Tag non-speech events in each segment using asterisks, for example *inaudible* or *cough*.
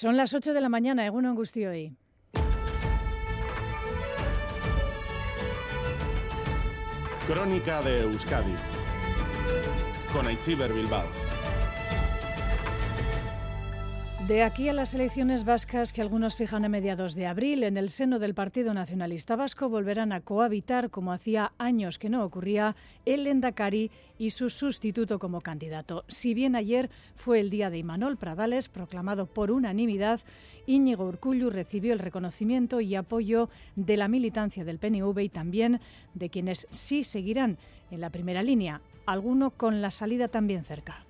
Son las 8 de la mañana, Eguno hoy. Crónica de Euskadi con Aichiber Bilbao. De aquí a las elecciones vascas que algunos fijan a mediados de abril, en el seno del Partido Nacionalista Vasco volverán a cohabitar, como hacía años que no ocurría, el Endacari y su sustituto como candidato. Si bien ayer fue el día de Imanol Pradales, proclamado por unanimidad, Íñigo Urcullu recibió el reconocimiento y apoyo de la militancia del PNV y también de quienes sí seguirán en la primera línea, alguno con la salida también cerca.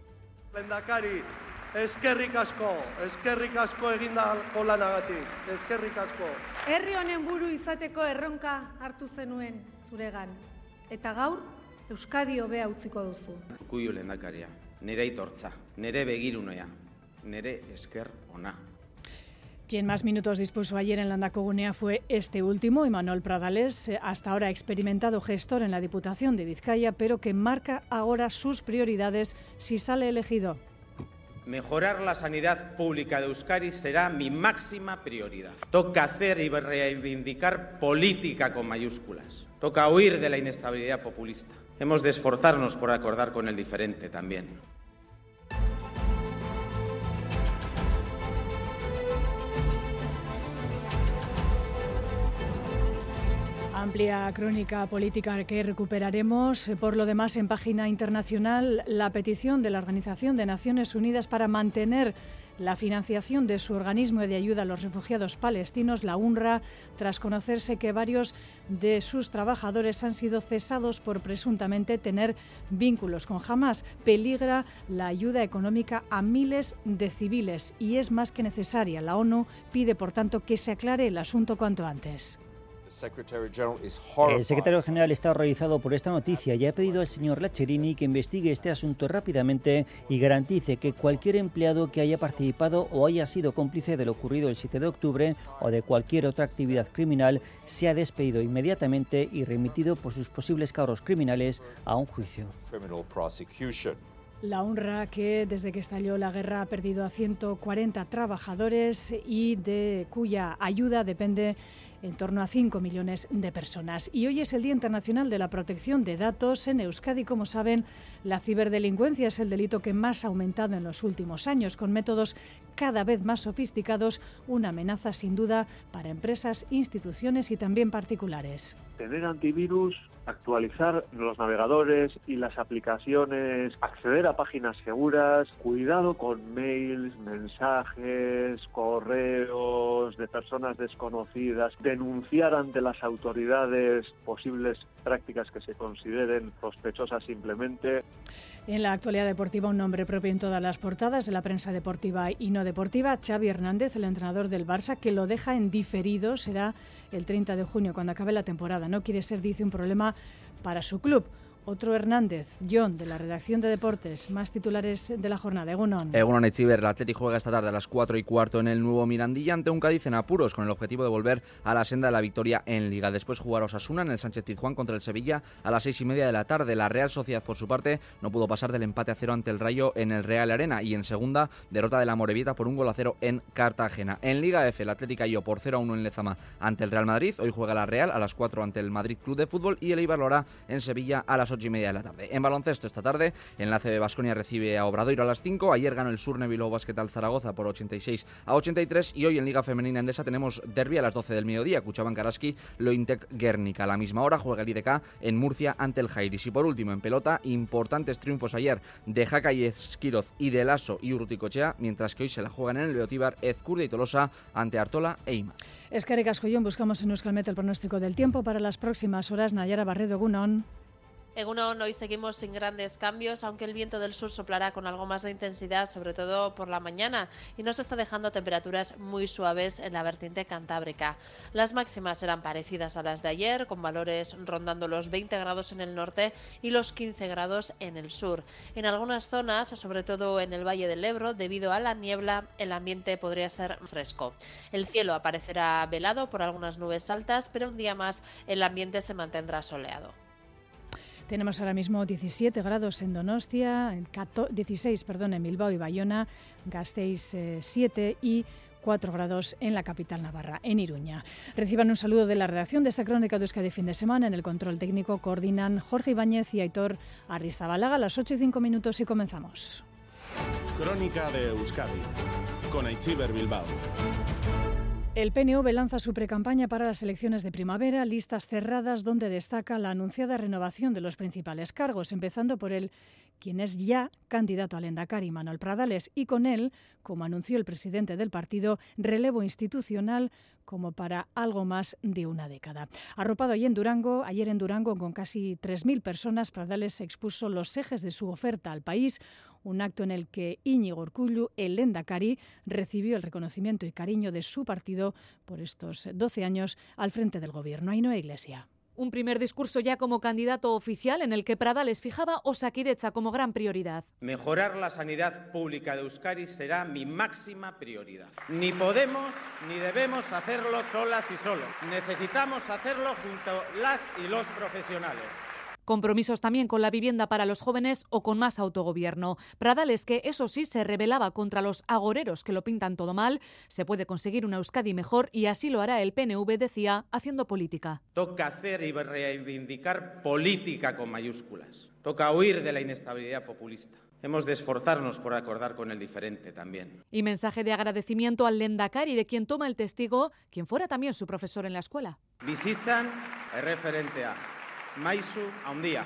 Eskerrik asko, eskerrik asko egindako lanagatik, eskerrik asko. Herri honen buru izateko erronka hartu zenuen zuregan. Eta gaur, Euskadi hobea utziko duzu. Kuio lehendakaria, nire aitortza, nire begirunea, nire esker ona. Quien más minutos dispuso ayer en Landacogunea fue este último, Emanuel Pradales, hasta ahora experimentado gestor en la Diputación de Vizcaya, pero que marca ahora sus prioridades si sale elegido. Mejorar la sanidad pública de Euskadi será mi máxima prioridad. Toca hacer y reivindicar política con mayúsculas. Toca huir de la inestabilidad populista. Hemos de esforzarnos por acordar con el diferente también. Amplia crónica política que recuperaremos. Por lo demás, en página internacional, la petición de la Organización de Naciones Unidas para mantener la financiación de su organismo de ayuda a los refugiados palestinos, la UNRWA, tras conocerse que varios de sus trabajadores han sido cesados por presuntamente tener vínculos con Hamas. Peligra la ayuda económica a miles de civiles y es más que necesaria. La ONU pide, por tanto, que se aclare el asunto cuanto antes. El secretario general está horrorizado por esta noticia y ha pedido al señor Lacherini que investigue este asunto rápidamente y garantice que cualquier empleado que haya participado o haya sido cómplice de lo ocurrido el 7 de octubre o de cualquier otra actividad criminal sea despedido inmediatamente y remitido por sus posibles cargos criminales a un juicio. La honra que desde que estalló la guerra ha perdido a 140 trabajadores y de cuya ayuda depende en torno a 5 millones de personas. Y hoy es el Día Internacional de la Protección de Datos. En Euskadi, como saben, la ciberdelincuencia es el delito que más ha aumentado en los últimos años, con métodos cada vez más sofisticados, una amenaza sin duda para empresas, instituciones y también particulares. Tener antivirus actualizar los navegadores y las aplicaciones, acceder a páginas seguras, cuidado con mails, mensajes, correos de personas desconocidas, denunciar ante las autoridades posibles prácticas que se consideren sospechosas simplemente. En la actualidad deportiva, un nombre propio en todas las portadas de la prensa deportiva y no deportiva, Xavi Hernández, el entrenador del Barça, que lo deja en diferido, será el 30 de junio, cuando acabe la temporada. No quiere ser, dice, un problema para su club. Otro Hernández, John, de la redacción de deportes, más titulares de la jornada. Egunon. Egunon Echiver, el Atlético juega esta tarde a las 4 y cuarto en el nuevo Mirandilla ante un Cádiz en apuros con el objetivo de volver a la senda de la victoria en Liga. Después jugar Osasuna en el Sánchez Tizjuán contra el Sevilla a las 6 y media de la tarde. La Real Sociedad, por su parte, no pudo pasar del empate a cero ante el Rayo en el Real Arena y en segunda, derrota de la Morevieta por un gol a cero en Cartagena. En Liga F, el Atlético cayó por 0 a 1 en Lezama ante el Real Madrid. Hoy juega la Real a las 4 ante el Madrid Club de Fútbol y el Eibar lo hará en Sevilla a las 8 y media de la tarde. En baloncesto esta tarde, Enlace de Basconia recibe a Obradoiro a las 5. Ayer ganó el Surne Bilbao Basket Zaragoza por 86 a 83. Y hoy en Liga Femenina Endesa tenemos derby a las 12 del mediodía. Cuchaban Karaski, Lointec Guernica. A la misma hora juega el IDK en Murcia ante el Jairis. Y por último, en pelota, importantes triunfos ayer de Jaca y Esquiroz y de Lasso y Urruticochea, mientras que hoy se la juegan en el Beotíbar Ezcurdia y Tolosa ante Artola e Ima. Escare Cascollón, buscamos en Euskalmet el pronóstico del tiempo para las próximas horas. Nayara Barredo Gunón. En uno hoy seguimos sin grandes cambios, aunque el viento del sur soplará con algo más de intensidad, sobre todo por la mañana, y nos está dejando temperaturas muy suaves en la vertiente cantábrica. Las máximas serán parecidas a las de ayer, con valores rondando los 20 grados en el norte y los 15 grados en el sur. En algunas zonas, sobre todo en el Valle del Ebro, debido a la niebla, el ambiente podría ser fresco. El cielo aparecerá velado por algunas nubes altas, pero un día más el ambiente se mantendrá soleado. Tenemos ahora mismo 17 grados en Donostia, 16 perdón, en Bilbao y Bayona, Gasteiz 7 eh, y 4 grados en la capital navarra, en Iruña. Reciban un saludo de la redacción de esta crónica de Euskadi fin de semana. En el control técnico coordinan Jorge Ibáñez y Aitor Arrizabalaga. A las 8 y 5 minutos y comenzamos. Crónica de Euskadi con Aichiber Bilbao. El PNV lanza su precampaña para las elecciones de primavera, listas cerradas donde destaca la anunciada renovación de los principales cargos, empezando por el quien es ya candidato al Endacari, Manuel Pradales, y con él, como anunció el presidente del partido, relevo institucional como para algo más de una década. Arropado ayer en Durango, ayer en Durango con casi 3.000 personas, Pradales expuso los ejes de su oferta al país, un acto en el que Íñigo Urcullu, el Lendakari, recibió el reconocimiento y cariño de su partido por estos 12 años al frente del gobierno. Ainhoa Iglesia. Un primer discurso ya como candidato oficial en el que Pradales fijaba Osakidecha como gran prioridad. Mejorar la sanidad pública de Euskadi será mi máxima prioridad. Ni podemos ni debemos hacerlo solas y solos. Necesitamos hacerlo junto a las y los profesionales. Compromisos también con la vivienda para los jóvenes o con más autogobierno. Pradales, que eso sí se rebelaba contra los agoreros que lo pintan todo mal, se puede conseguir una Euskadi mejor y así lo hará el PNV, decía, haciendo política. Toca hacer y reivindicar política con mayúsculas. Toca huir de la inestabilidad populista. Hemos de esforzarnos por acordar con el diferente también. Y mensaje de agradecimiento al Lendakari, de quien toma el testigo, quien fuera también su profesor en la escuela. Visitan referente a maizu handia.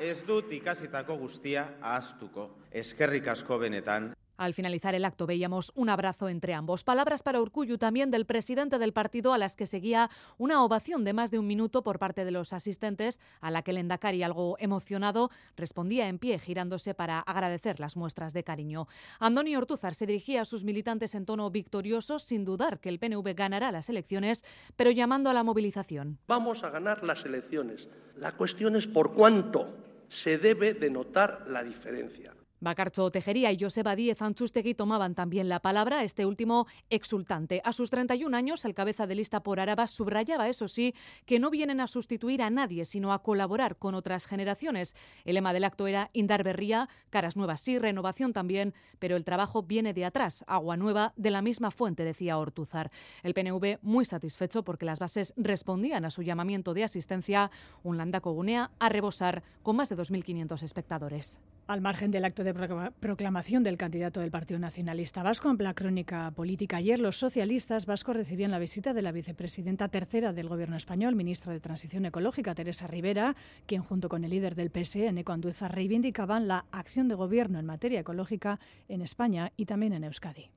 Ez dut ikasitako guztia ahaztuko. Eskerrik asko benetan. Al finalizar el acto veíamos un abrazo entre ambos. Palabras para Urcuyu también del presidente del partido a las que seguía una ovación de más de un minuto por parte de los asistentes a la que el Endacari, algo emocionado, respondía en pie girándose para agradecer las muestras de cariño. Andoni Ortúzar se dirigía a sus militantes en tono victorioso sin dudar que el PNV ganará las elecciones, pero llamando a la movilización. Vamos a ganar las elecciones. La cuestión es por cuánto se debe de notar la diferencia. Bacarcho Tejería y Joseba Díez Anchustegui tomaban también la palabra, este último exultante. A sus 31 años, el cabeza de lista por Araba subrayaba, eso sí, que no vienen a sustituir a nadie, sino a colaborar con otras generaciones. El lema del acto era Indar Berría, caras nuevas sí, renovación también, pero el trabajo viene de atrás, agua nueva de la misma fuente, decía Ortuzar. El PNV muy satisfecho porque las bases respondían a su llamamiento de asistencia, un Landaco Gunea a rebosar con más de 2.500 espectadores. Al margen del acto de proclamación del candidato del Partido Nacionalista Vasco la crónica política, ayer los socialistas vascos recibían la visita de la vicepresidenta tercera del Gobierno español, ministra de Transición Ecológica, Teresa Rivera, quien junto con el líder del PSE, Neco Andueza, reivindicaban la acción de gobierno en materia ecológica en España y también en Euskadi.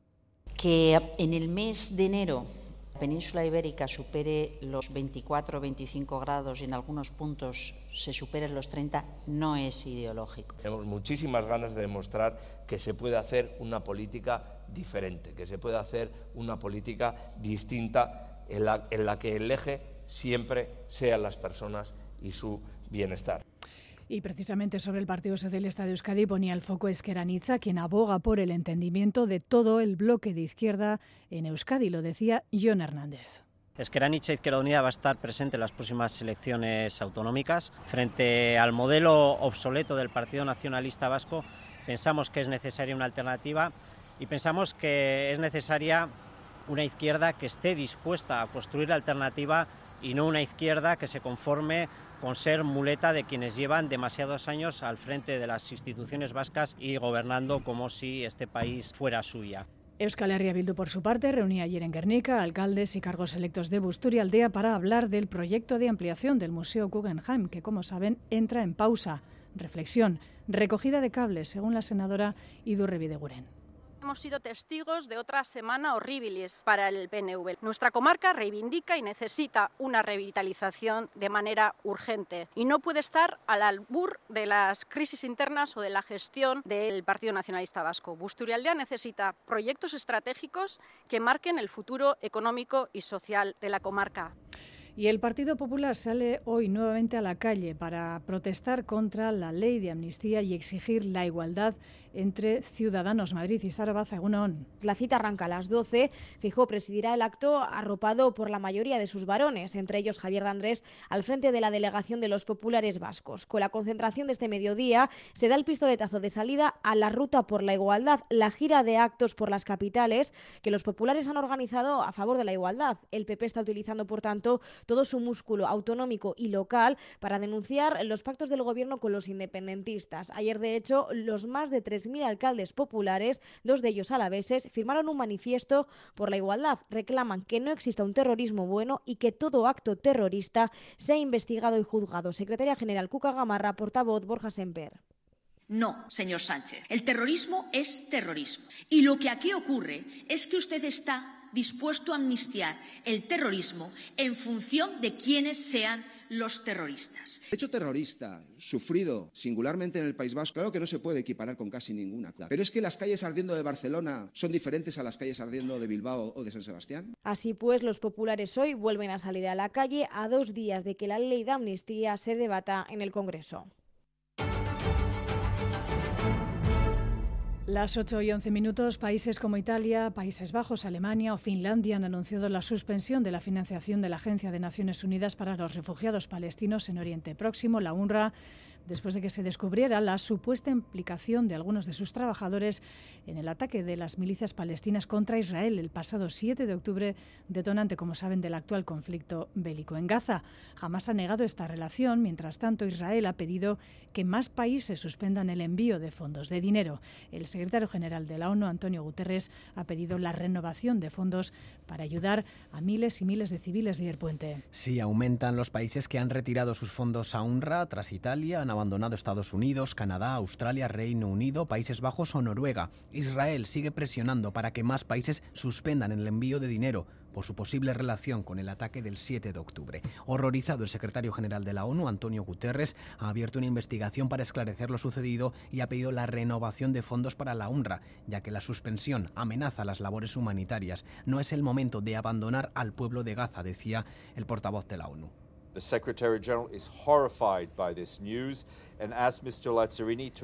Que en el mes de enero península ibérica supere los 24 o 25 grados y en algunos puntos se superen los 30 no es ideológico. Tenemos muchísimas ganas de demostrar que se puede hacer una política diferente, que se puede hacer una política distinta en la, en la que el eje siempre sean las personas y su bienestar. Y precisamente sobre el Partido Socialista de Euskadi ponía el foco Esqueranitza, quien aboga por el entendimiento de todo el bloque de izquierda en Euskadi, lo decía John Hernández. Esqueranitza Izquierda Unida va a estar presente en las próximas elecciones autonómicas. Frente al modelo obsoleto del Partido Nacionalista Vasco, pensamos que es necesaria una alternativa y pensamos que es necesaria una izquierda que esté dispuesta a construir la alternativa y no una izquierda que se conforme con ser muleta de quienes llevan demasiados años al frente de las instituciones vascas y gobernando como si este país fuera suya. Euskal Herria Bildu, por su parte, reunía ayer en Guernica alcaldes y cargos electos de Busturialdea para hablar del proyecto de ampliación del Museo Guggenheim, que, como saben, entra en pausa. Reflexión, recogida de cables, según la senadora Idurre Videguren hemos sido testigos de otra semana horribilis para el PNV. Nuestra comarca reivindica y necesita una revitalización de manera urgente y no puede estar al albur de las crisis internas o de la gestión del Partido Nacionalista Vasco. Busturialdea necesita proyectos estratégicos que marquen el futuro económico y social de la comarca. Y el Partido Popular sale hoy nuevamente a la calle para protestar contra la ley de amnistía y exigir la igualdad entre Ciudadanos Madrid y Sarabaza Egunon. La cita arranca a las 12. Fijó presidirá el acto arropado por la mayoría de sus varones, entre ellos Javier de Andrés, al frente de la delegación de los populares vascos. Con la concentración de este mediodía se da el pistoletazo de salida a la ruta por la igualdad, la gira de actos por las capitales que los populares han organizado a favor de la igualdad. El PP está utilizando, por tanto, todo su músculo autonómico y local para denunciar los pactos del gobierno con los independentistas. Ayer, de hecho, los más de 3.000 alcaldes populares, dos de ellos alaveses, firmaron un manifiesto por la igualdad. Reclaman que no exista un terrorismo bueno y que todo acto terrorista sea investigado y juzgado. Secretaria General Cuca Gamarra, portavoz Borja Semper. No, señor Sánchez. El terrorismo es terrorismo. Y lo que aquí ocurre es que usted está dispuesto a amnistiar el terrorismo en función de quiénes sean los terroristas. El hecho terrorista sufrido singularmente en el País Vasco, claro que no se puede equiparar con casi ninguna. Pero es que las calles ardiendo de Barcelona son diferentes a las calles ardiendo de Bilbao o de San Sebastián. Así pues, los populares hoy vuelven a salir a la calle a dos días de que la ley de amnistía se debata en el Congreso. Las 8 y 11 minutos, países como Italia, Países Bajos, Alemania o Finlandia han anunciado la suspensión de la financiación de la Agencia de Naciones Unidas para los Refugiados Palestinos en Oriente Próximo, la UNRWA, después de que se descubriera la supuesta implicación de algunos de sus trabajadores en el ataque de las milicias palestinas contra Israel el pasado 7 de octubre, detonante, como saben, del actual conflicto bélico en Gaza. Jamás ha negado esta relación. Mientras tanto, Israel ha pedido que más países suspendan el envío de fondos de dinero. El secretario general de la ONU, Antonio Guterres, ha pedido la renovación de fondos para ayudar a miles y miles de civiles de Puente. Sí, aumentan los países que han retirado sus fondos a UNRWA tras Italia, han abandonado Estados Unidos, Canadá, Australia, Reino Unido, Países Bajos o Noruega. Israel sigue presionando para que más países suspendan el envío de dinero por su posible relación con el ataque del 7 de octubre. Horrorizado, el secretario general de la ONU, Antonio Guterres, ha abierto una investigación para esclarecer lo sucedido y ha pedido la renovación de fondos para la UNRWA, ya que la suspensión amenaza las labores humanitarias. No es el momento de abandonar al pueblo de Gaza, decía el portavoz de la ONU.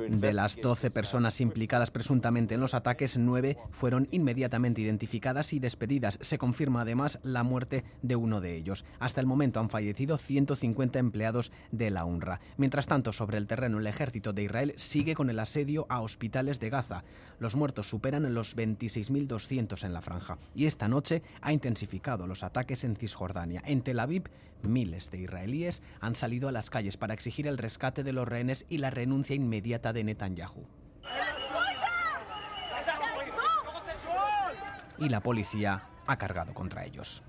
De las 12 personas implicadas presuntamente en los ataques, nueve fueron inmediatamente identificadas y despedidas. Se confirma además la muerte de uno de ellos. Hasta el momento han fallecido 150 empleados de la UNRWA. Mientras tanto, sobre el terreno, el ejército de Israel sigue con el asedio a hospitales de Gaza. Los muertos superan los 26.200 en la franja. Y esta noche ha intensificado los ataques en Cisjordania. En Tel Aviv, miles de israelíes han salido a las calles para exigir el rescate de los rehenes y la renuncia inmediata de Netanyahu. Y la policía ha cargado contra ellos.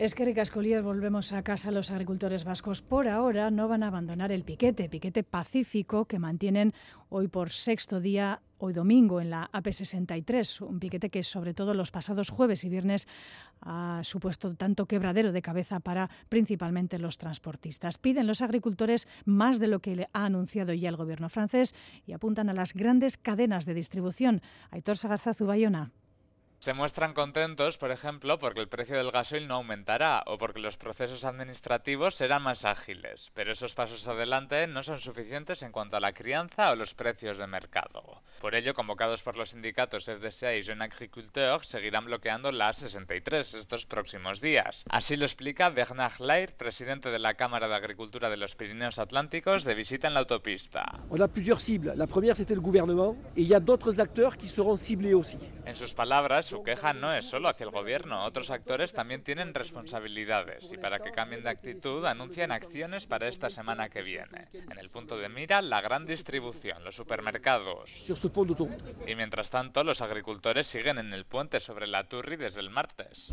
Es que Ricascolier, volvemos a casa. Los agricultores vascos por ahora no van a abandonar el piquete, piquete pacífico que mantienen hoy por sexto día hoy domingo en la AP63, un piquete que sobre todo los pasados jueves y viernes ha supuesto tanto quebradero de cabeza para principalmente los transportistas. Piden los agricultores más de lo que ha anunciado ya el gobierno francés y apuntan a las grandes cadenas de distribución. Aitor Sagarzazu Bayona. Se muestran contentos, por ejemplo, porque el precio del gasoil no aumentará o porque los procesos administrativos serán más ágiles, pero esos pasos adelante no son suficientes en cuanto a la crianza o los precios de mercado. Por ello, convocados por los sindicatos FDSA y Jeune Agriculteur, seguirán bloqueando la A63 estos próximos días. Así lo explica Bernard Lair, presidente de la Cámara de Agricultura de los Pirineos Atlánticos, de visita en la autopista. On a plusieurs cibles. La première, c'était le gouvernement, il y a d'autres acteurs qui seront ciblés aussi. En sus palabras, su queja no es solo hacia el gobierno, otros actores también tienen responsabilidades y para que cambien de actitud anuncian acciones para esta semana que viene. En el punto de mira, la gran distribución, los supermercados. Y mientras tanto, los agricultores siguen en el puente sobre la Turri desde el martes.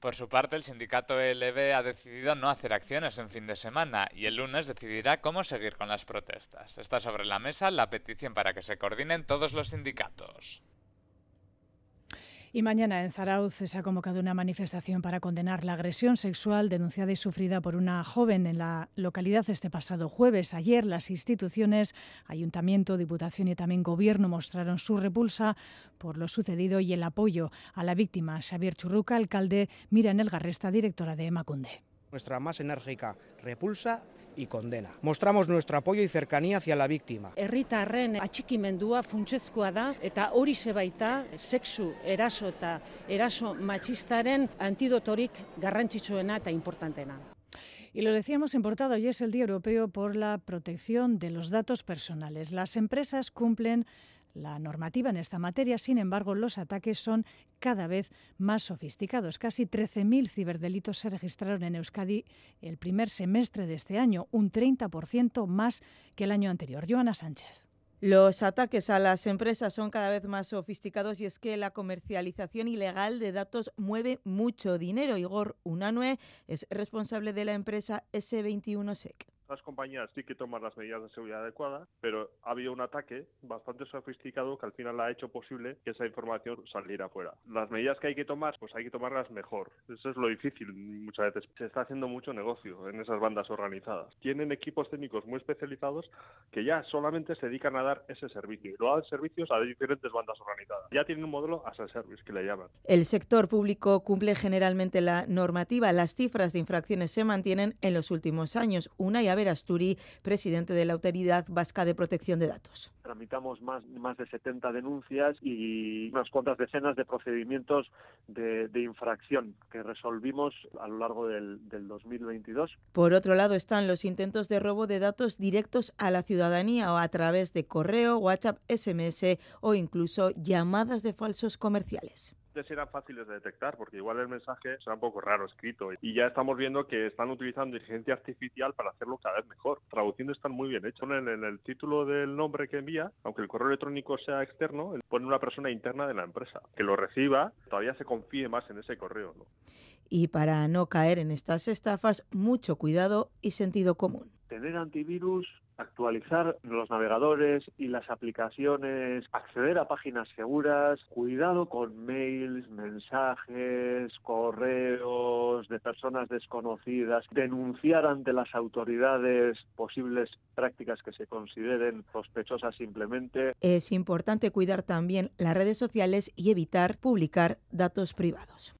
Por su parte, el sindicato ELB ha decidido no hacer acciones en fin de semana y el lunes decidirá cómo seguir con las protestas. Está sobre la mesa la petición para que se coordinen todos los sindicatos. Y mañana en Zarauz se ha convocado una manifestación para condenar la agresión sexual denunciada y sufrida por una joven en la localidad este pasado jueves. Ayer las instituciones, ayuntamiento, diputación y también gobierno mostraron su repulsa por lo sucedido y el apoyo a la víctima. Xavier Churruca, alcalde, mira en el Garresta, directora de Emacunde. Nuestra más enérgica repulsa y condena. Mostramos nuestro apoyo y cercanía hacia la víctima. Herritarren atxikimendua funtsezkoa da eta hori baita sexu eraso eta eraso machistaren antidotorik garrantzitsuena eta importantena. Y lo decíamos en portada, hoy es el Día Europeo por la Protección de los Datos Personales. Las empresas cumplen la normativa en esta materia. Sin embargo, los ataques son cada vez más sofisticados. Casi 13.000 ciberdelitos se registraron en Euskadi el primer semestre de este año, un 30% más que el año anterior. Joana Sánchez. Los ataques a las empresas son cada vez más sofisticados y es que la comercialización ilegal de datos mueve mucho dinero. Igor Unanue es responsable de la empresa S21SEC las compañías sí que toman las medidas de seguridad adecuadas, pero ha habido un ataque bastante sofisticado que al final ha hecho posible que esa información saliera afuera. Las medidas que hay que tomar, pues hay que tomarlas mejor. Eso es lo difícil muchas veces. Se está haciendo mucho negocio en esas bandas organizadas. Tienen equipos técnicos muy especializados que ya solamente se dedican a dar ese servicio y lo dan servicios a diferentes bandas organizadas. Ya tienen un modelo as a service que le llaman. El sector público cumple generalmente la normativa. Las cifras de infracciones se mantienen en los últimos años. Una y Asturi, presidente de la Autoridad Vasca de Protección de Datos. Tramitamos más, más de 70 denuncias y unas cuantas decenas de procedimientos de, infracción que resolvimos a lo largo del, del 2022. Por otro lado están los intentos de robo de datos directos a la ciudadanía o a través de correo, WhatsApp, SMS o incluso llamadas de falsos comerciales eran fáciles de detectar porque igual el mensaje será un poco raro escrito y ya estamos viendo que están utilizando inteligencia artificial para hacerlo cada vez mejor. Traduciendo están muy bien hechos. En, en el título del nombre que envía, aunque el correo electrónico sea externo, pone una persona interna de la empresa que lo reciba, todavía se confíe más en ese correo. ¿no? Y para no caer en estas estafas, mucho cuidado y sentido común. Tener antivirus actualizar los navegadores y las aplicaciones, acceder a páginas seguras, cuidado con mails, mensajes, correos de personas desconocidas, denunciar ante las autoridades posibles prácticas que se consideren sospechosas simplemente. Es importante cuidar también las redes sociales y evitar publicar datos privados.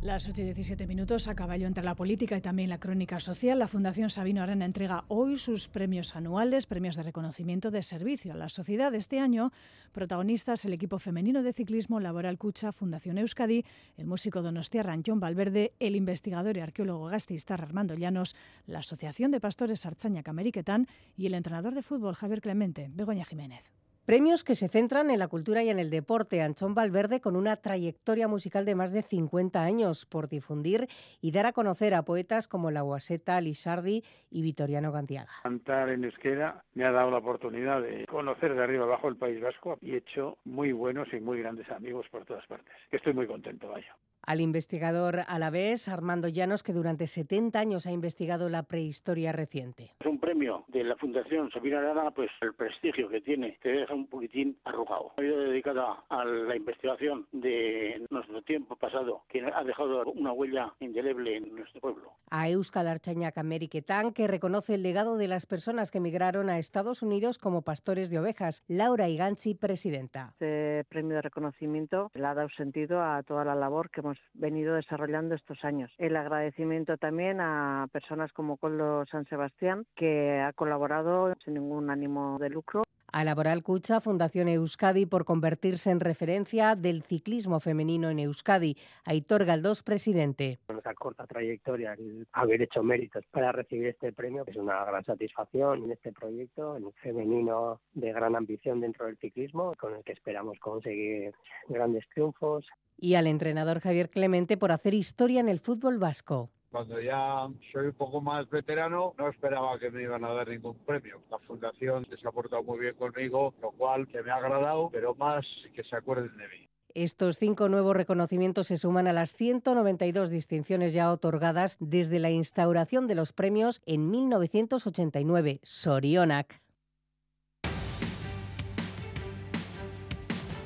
Las 8 y 17 minutos a caballo entre la política y también la crónica social. La Fundación Sabino Arana entrega hoy sus premios anuales, premios de reconocimiento de servicio a la sociedad. Este año, protagonistas el equipo femenino de ciclismo Laboral Cucha, Fundación Euskadi, el músico donostiarra John Valverde, el investigador y arqueólogo gastista Armando Llanos, la Asociación de Pastores Archaña Cameriquetán y el entrenador de fútbol Javier Clemente, Begoña Jiménez. Premios que se centran en la cultura y en el deporte. Anchón Valverde con una trayectoria musical de más de 50 años por difundir y dar a conocer a poetas como La Guaseta, Lisardi y Vitoriano Gantiaga. Cantar en euskera me ha dado la oportunidad de conocer de arriba abajo el País Vasco y he hecho muy buenos y muy grandes amigos por todas partes. Estoy muy contento, vaya al investigador alavés Armando Llanos, que durante 70 años ha investigado la prehistoria reciente. Es un premio de la Fundación Sabina Arana, pues el prestigio que tiene te deja un poquitín arrugado. Ha ido dedicada a la investigación de nuestro tiempo pasado, que ha dejado una huella indeleble en nuestro pueblo. A Euskal Archañac Ameriquetán, que reconoce el legado de las personas que emigraron a Estados Unidos como pastores de ovejas. Laura Iganchi, presidenta. Este premio de reconocimiento le ha dado sentido a toda la labor que hemos venido desarrollando estos años. El agradecimiento también a personas como Coldo San Sebastián, que ha colaborado sin ningún ánimo de lucro a Laboral Cucha, Fundación Euskadi, por convertirse en referencia del ciclismo femenino en Euskadi. Aitor Galdós, presidente. Nuestra corta trayectoria, haber hecho méritos para recibir este premio, es una gran satisfacción en este proyecto, en un femenino de gran ambición dentro del ciclismo, con el que esperamos conseguir grandes triunfos y al entrenador Javier Clemente por hacer historia en el fútbol vasco. Cuando ya soy un poco más veterano, no esperaba que me iban a dar ningún premio. La fundación se ha portado muy bien conmigo, lo cual que me ha agradado, pero más que se acuerden de mí. Estos cinco nuevos reconocimientos se suman a las 192 distinciones ya otorgadas desde la instauración de los premios en 1989. Sorionac.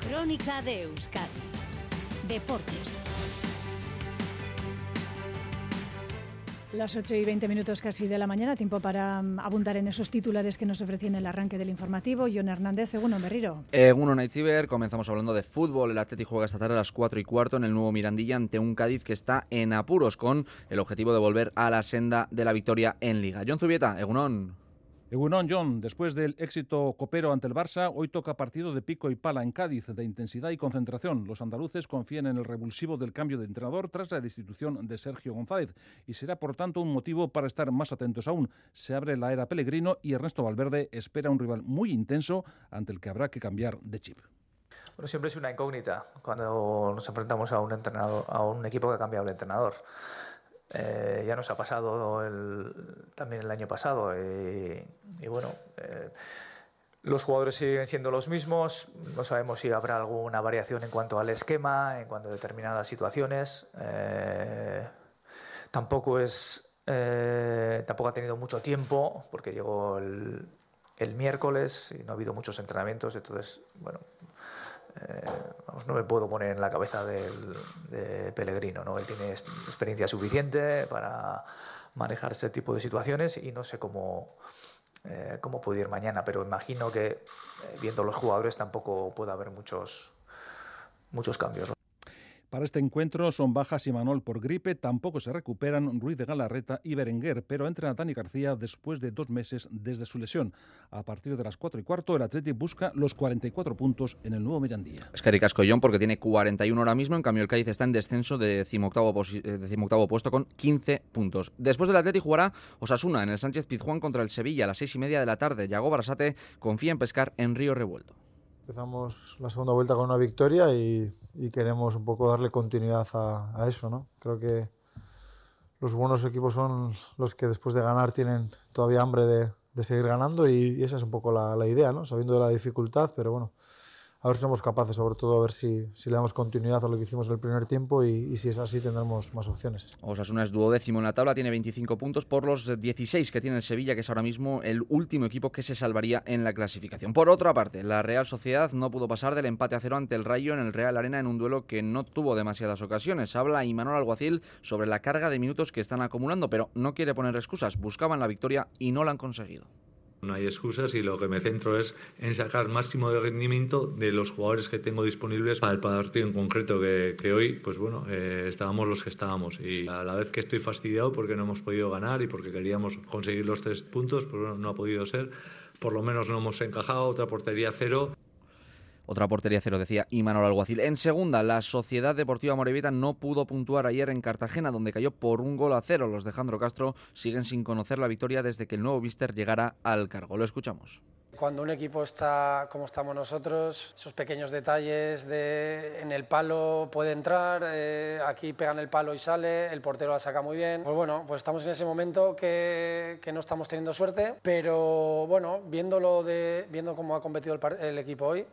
Crónica de Euskadi. Deportes. Las 8 y 20 minutos casi de la mañana, tiempo para um, abundar en esos titulares que nos ofrecían el arranque del informativo. John Hernández, Eguno Berriro. Eguno Nightciber, comenzamos hablando de fútbol. El Atlético juega esta tarde a las 4 y cuarto en el nuevo Mirandilla ante un Cádiz que está en apuros con el objetivo de volver a la senda de la victoria en Liga. John Zubieta, Egunon. Egunon John, después del éxito copero ante el Barça, hoy toca partido de pico y pala en Cádiz, de intensidad y concentración. Los andaluces confían en el revulsivo del cambio de entrenador tras la destitución de Sergio González y será por tanto un motivo para estar más atentos aún. Se abre la era Pellegrino y Ernesto Valverde espera un rival muy intenso ante el que habrá que cambiar de chip. Bueno, siempre es una incógnita cuando nos enfrentamos a un a un equipo que ha cambiado el entrenador. Eh, ya nos ha pasado el, también el año pasado y, bueno, eh, los jugadores siguen siendo los mismos, no sabemos si habrá alguna variación en cuanto al esquema, en cuanto a determinadas situaciones. Eh, tampoco es, tampoco ha tenido mucho tiempo porque llegó el, el miércoles y no ha habido muchos entrenamientos, entonces bueno, eh, vamos, no me puedo poner en la cabeza del, de Pellegrino, ¿no? Él tiene experiencia suficiente para manejar ese tipo de situaciones y no sé cómo, eh, cómo puede ir mañana, pero imagino que eh, viendo los jugadores tampoco puede haber muchos, muchos cambios. Para este encuentro son bajas y Manol por gripe, tampoco se recuperan Ruiz de Galarreta y Berenguer, pero entrena Dani García después de dos meses desde su lesión. A partir de las 4 y cuarto, el Athletic busca los 44 puntos en el nuevo Mirandía. Es Collón porque tiene 41 ahora mismo, en cambio el Cádiz está en descenso de decimoctavo, eh, puesto con 15 puntos. Después del Athletic jugará Osasuna en el Sánchez Pizjuán contra el Sevilla a las 6 y media de la tarde. Yago Barasate confía en pescar en Río Revuelto. Empezamos la segunda vuelta con una victoria y, queremos un poco darle continuidad a, eso, ¿no? Creo que los buenos equipos son los que después de ganar tienen todavía hambre de, seguir ganando y, y, esa es un poco la, la idea, ¿no? Sabiendo de la dificultad, pero bueno, a ver si somos capaces, sobre todo a ver si, le damos continuidad a lo que hicimos en el primer tiempo y, y, si es así tendremos más opciones. Osasuna es duodécimo en la tabla, tiene 25 puntos por los 16 que tiene el Sevilla, que es ahora mismo el último equipo que se salvaría en la clasificación. Por otra parte, la Real Sociedad no pudo pasar del empate a cero ante el Rayo en el Real Arena en un duelo que no tuvo demasiadas ocasiones. Habla Imanol Alguacil sobre la carga de minutos que están acumulando, pero no quiere poner excusas. Buscaban la victoria y no la han conseguido. No hay excusas y lo que me centro es en sacar máximo de rendimiento de los jugadores que tengo disponibles para el partido en concreto que, hoy, pues bueno, eh, estábamos los que estábamos y a la vez que estoy fastidiado porque no hemos podido ganar y porque queríamos conseguir los tres puntos, pues bueno, no ha podido ser. Por lo menos no hemos encajado, otra portería cero. Otra portería cero, decía Imanol Alguacil. En segunda, la Sociedad Deportiva Morevieta no pudo puntuar ayer en Cartagena, donde cayó por un gol a cero. Los de Jandro Castro siguen sin conocer la victoria desde que el nuevo Víster llegara al cargo. Lo escuchamos. Cuando un equipo está como estamos nosotros, esos pequeños detalles de en el palo puede entrar, eh, aquí pegan el palo y sale, el portero la saca muy bien. Pues bueno, pues estamos en ese momento que, no estamos teniendo suerte, pero bueno, viéndolo viendo cómo ha competido el equipo hoy,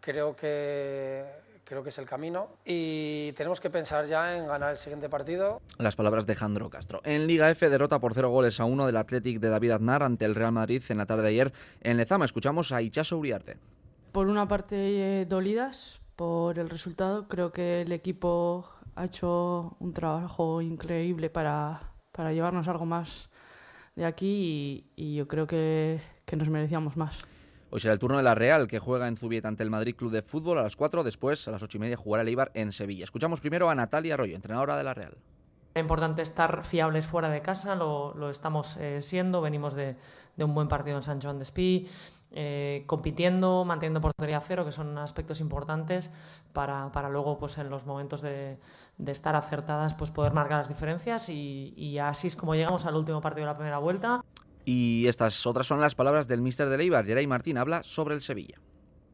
creo que creo que es el camino y tenemos que pensar ya en ganar el siguiente partido. Las palabras de Jandro Castro. En Liga F derrota por cero goles a uno del Athletic de David Aznar ante el Real Madrid en la tarde de ayer en Lezama. Escuchamos a Ichaso Uriarte. Por una parte eh, dolidas por el resultado, creo que el equipo ha hecho un trabajo increíble para, para llevarnos algo más de aquí y, y yo creo que, que nos merecíamos más. Hoy será el turno de la Real, que juega en Zubieta ante el Madrid Club de Fútbol a las 4. Después, a las 8 y media, jugará el Eibar en Sevilla. Escuchamos primero a Natalia Arroyo, entrenadora de la Real. Es importante estar fiables fuera de casa, lo, lo estamos eh, siendo. Venimos de, de, un buen partido en San Joan de Espí, eh, compitiendo, manteniendo portería cero, que son aspectos importantes para, para luego, pues en los momentos de, de, estar acertadas, pues poder marcar las diferencias. Y, y así es como llegamos al último partido de la primera vuelta. Y estas otras son las palabras del míster de Leibar, Geray Martín, habla sobre el Sevilla.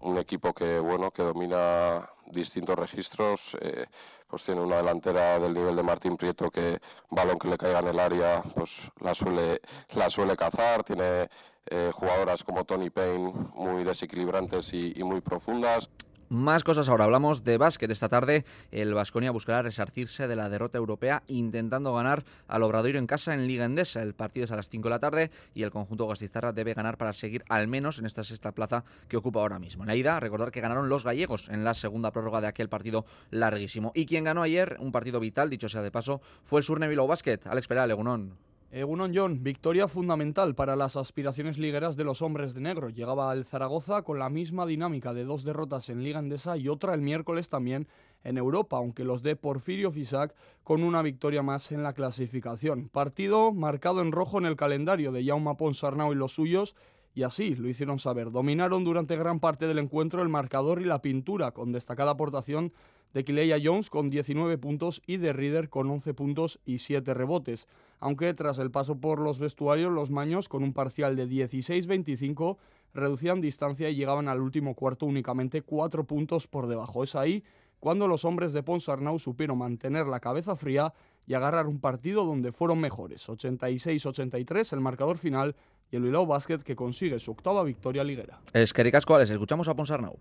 Un equipo que bueno que domina distintos registros, eh, pues tiene una delantera del nivel de Martín Prieto que balón que le caiga en el área, pues la suele la suele cazar, tiene eh, jugadoras como Tony Payne muy desequilibrantes y, y muy profundas. Más cosas ahora. Hablamos de básquet. Esta tarde el Vasconia buscará resarcirse de la derrota europea intentando ganar al Obradoiro en casa en Liga Endesa. El partido es a las 5 de la tarde y el conjunto gastistarra debe ganar para seguir al menos en esta sexta plaza que ocupa ahora mismo. En la ida, recordar que ganaron los gallegos en la segunda prórroga de aquel partido larguísimo. Y quien ganó ayer, un partido vital, dicho sea de paso, fue el Surne Bilbao Basket. Alex Peral, Legunón. Egunon John, victoria fundamental para las aspiraciones ligueras de los hombres de negro. Llegaba el Zaragoza con la misma dinámica de dos derrotas en Liga Endesa y otra el miércoles también en Europa, aunque los de Porfirio Fisac con una victoria más en la clasificación. Partido marcado en rojo en el calendario de Jaume Ponsarnau y los suyos y así lo hicieron saber. Dominaron durante gran parte del encuentro el marcador y la pintura, con destacada aportación de Kileya Jones con 19 puntos y de Reader con 11 puntos y 7 rebotes aunque tras el paso por los vestuarios los maños con un parcial de 16-25 reducían distancia y llegaban al último cuarto únicamente 4 puntos por debajo. Es ahí cuando los hombres de Ponsarnau supieron mantener la cabeza fría y agarrar un partido donde fueron mejores. 86-83 el marcador final y el Bilbao Basket que consigue su octava victoria liguera. Es que escuchamos a Ponsarnau.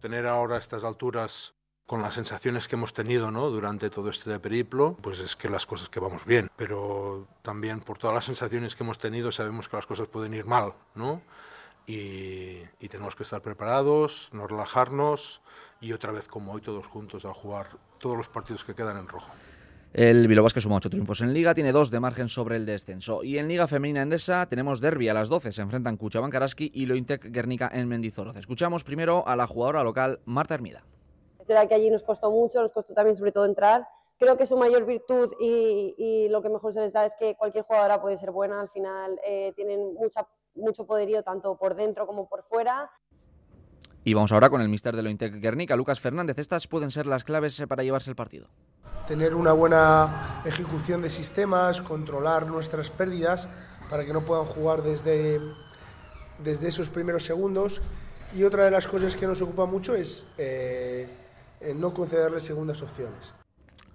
Tener ahora a estas alturas con las sensaciones que hemos tenido ¿no? durante todo este periplo, pues es que las cosas que vamos bien, pero también por todas las sensaciones que hemos tenido sabemos que las cosas pueden ir mal, ¿no? Y, tenemos que estar preparados, no relajarnos y otra vez como hoy todos juntos a jugar todos los partidos que quedan en rojo. El Bilbao que suma ocho triunfos en Liga, tiene dos de margen sobre el descenso. Y en Liga Femenina Endesa tenemos derby a las 12. Se enfrentan Cuchabán Karaski y Lointec Guernica en Mendizorroza. Escuchamos primero a la jugadora local Marta Hermida. Es verdad que allí nos costó mucho, nos costó también sobre todo entrar. Creo que su mayor virtud y, lo que mejor se les da es que cualquier jugadora puede ser buena. Al final eh, tienen mucha, mucho poderío tanto por dentro como por fuera. Y vamos ahora con el mister de lo Intec Guernica, Lucas Fernández. Estas pueden ser las claves para llevarse el partido. Tener una buena ejecución de sistemas, controlar nuestras pérdidas para que no puedan jugar desde, desde esos primeros segundos. Y otra de las cosas que nos ocupa mucho es eh, no concederle segundas opciones.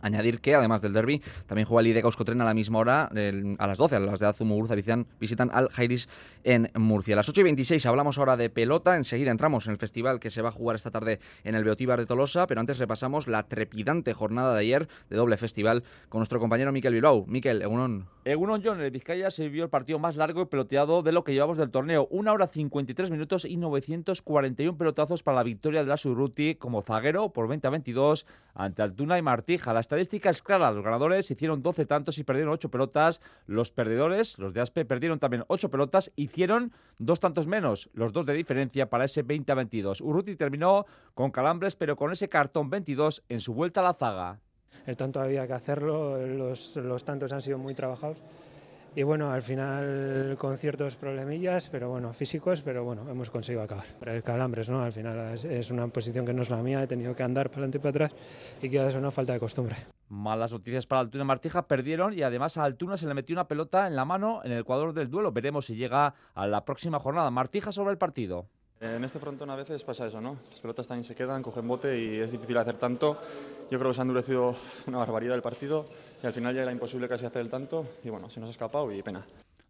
Añadir que, además del derby, también juega el IDECA Euskotren a la misma hora, a las 12, a las de Azumugurza visitan, visitan al Jairis en Murcia. A las 8 y 26 hablamos ahora de pelota, enseguida entramos en el festival que se va a jugar esta tarde en el Beotíbar de Tolosa, pero antes repasamos la trepidante jornada de ayer de doble festival con nuestro compañero Miquel Bilbao. Miquel, Egunon. Egunon John, el Vizcaya se vivió el partido más largo y peloteado de lo que llevamos del torneo. Una hora 53 minutos y 941 pelotazos para la victoria de la Surruti como zaguero por 20 a 22 ante Altuna y Martija. La estadística es clara, los ganadores hicieron 12 tantos y perdieron 8 pelotas. Los perdedores, los de Aspe, perdieron también 8 pelotas, hicieron dos tantos menos, los dos de diferencia para ese 20 a 22. Urruti terminó con calambres, pero con ese cartón 22 en su vuelta a la zaga el tanto había que hacerlo, los, tantos han sido muy trabajados y bueno, al final con ciertos problemillas, pero bueno, físicos, pero bueno, hemos conseguido acabar. El calambres, ¿no? Al final es, una posición que no es la mía, he tenido que andar para adelante y para atrás y queda es una falta de costumbre. Malas noticias para Altuna Martija, perdieron y además a Altuna se le metió una pelota en la mano en el cuadro del duelo. Veremos si llega a la próxima jornada. Martija sobre el partido. En este frontón a veces pasa eso, ¿no? Las pelotas también se quedan, cogen bote y es difícil hacer tanto. Yo creo que se ha endurecido una barbaridad el partido y al final ya era imposible casi hacer el tanto y bueno, se nos ha escapado y pena.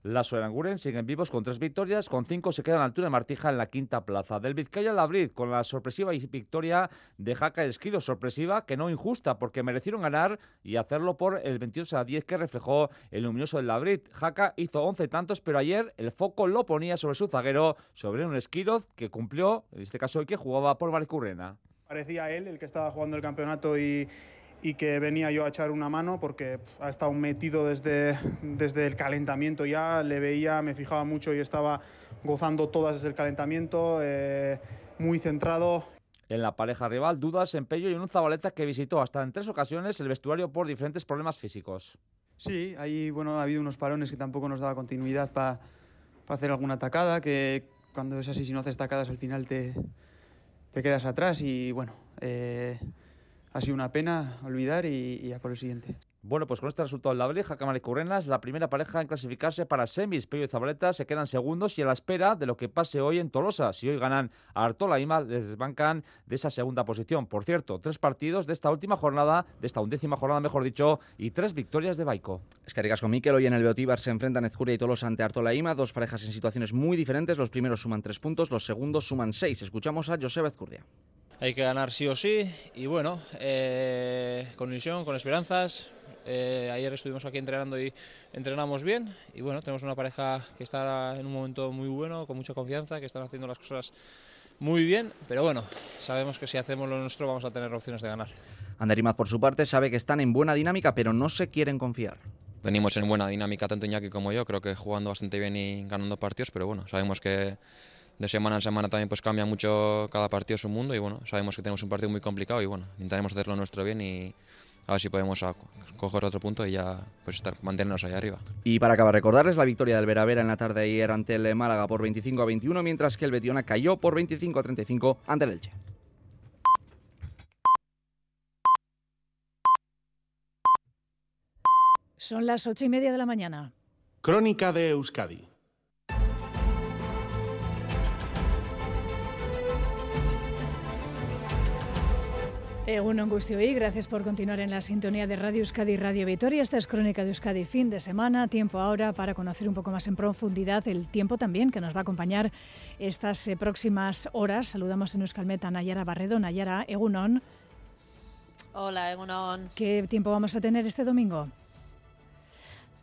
Las Oranguren siguen vivos con tres victorias, con cinco se quedan a altura de Martija en la quinta plaza. Del Vizcaya Labrid con la sorpresiva victoria de Jaca Esquilo, sorpresiva que no injusta porque merecieron ganar y hacerlo por el 22 a 10 que reflejó el luminoso del Labrid. Jaca hizo 11 tantos, pero ayer el foco lo ponía sobre su zaguero, sobre un Esquiroz que cumplió, en este caso hoy que jugaba por Marcurrena. Parecía él el que estaba jugando el campeonato y y que venía yo a echar una mano porque ha estado metido desde, desde el calentamiento ya, le veía, me fijaba mucho y estaba gozando todas desde el calentamiento, eh, muy centrado. En la pareja rival, dudas, empeño y un Zabaleta que visitó hasta en tres ocasiones el vestuario por diferentes problemas físicos. Sí, ahí bueno, ha habido unos parones que tampoco nos daba continuidad para hacer alguna atacada, que cuando es así, si no haces tacadas al final te, te quedas atrás y bueno, eh, ha sido una pena olvidar y, a por el siguiente. Bueno, pues con este resultado, la Breja Cámara y Currena es la primera pareja en clasificarse para semis. Pello y Zabaleta se quedan segundos y a la espera de lo que pase hoy en Tolosa. Si hoy ganan a Artola y Mal, les desbancan de esa segunda posición. Por cierto, tres partidos de esta última jornada, de esta undécima jornada, mejor dicho, y tres victorias de Baico. Es que con Miquel, hoy en el Beotíbar se enfrentan Ezcuria y Tolosa ante Artola Ima, dos parejas en situaciones muy diferentes. Los primeros suman tres puntos, los segundos suman seis. Escuchamos a Joseba Ezcurdia. Hay que ganar sí o sí y bueno, eh, con ilusión, con esperanzas. Eh, ayer estuvimos aquí entrenando y entrenamos bien y bueno, tenemos una pareja que está en un momento muy bueno, con mucha confianza, que están haciendo las cosas muy bien, pero bueno, sabemos que si hacemos lo nuestro vamos a tener opciones de ganar. Ander Imaz, por su parte, sabe que están en buena dinámica, pero no se quieren confiar. Venimos en buena dinámica, tanto Iñaki como yo, creo que jugando bastante bien y ganando partidos, pero bueno, sabemos que de semana en semana también pues cambia mucho cada partido su mundo y bueno, sabemos que tenemos un partido muy complicado y bueno, intentaremos hacerlo nuestro bien y a ver si podemos coger otro punto y ya pues estar, mantenernos ahí arriba. Y para acabar, recordarles la victoria del Veravera en la tarde de ayer ante el Málaga por 25 a 21, mientras que el Betiona cayó por 25 a 35 ante el Elche. Son las ocho y media de la mañana. Crónica de Euskadi Un angustio y gracias por continuar en la sintonía de Radio Euskadi y Radio Vitoria. Esta es Crónica de Euskadi fin de semana. Tiempo ahora para conocer un poco más en profundidad el tiempo también que nos va a acompañar estas eh, próximas horas. Saludamos en Euskalmet a Nayara Barredo. Nayara, Egunon. Hola, Egunon. ¿Qué tiempo vamos a tener este domingo?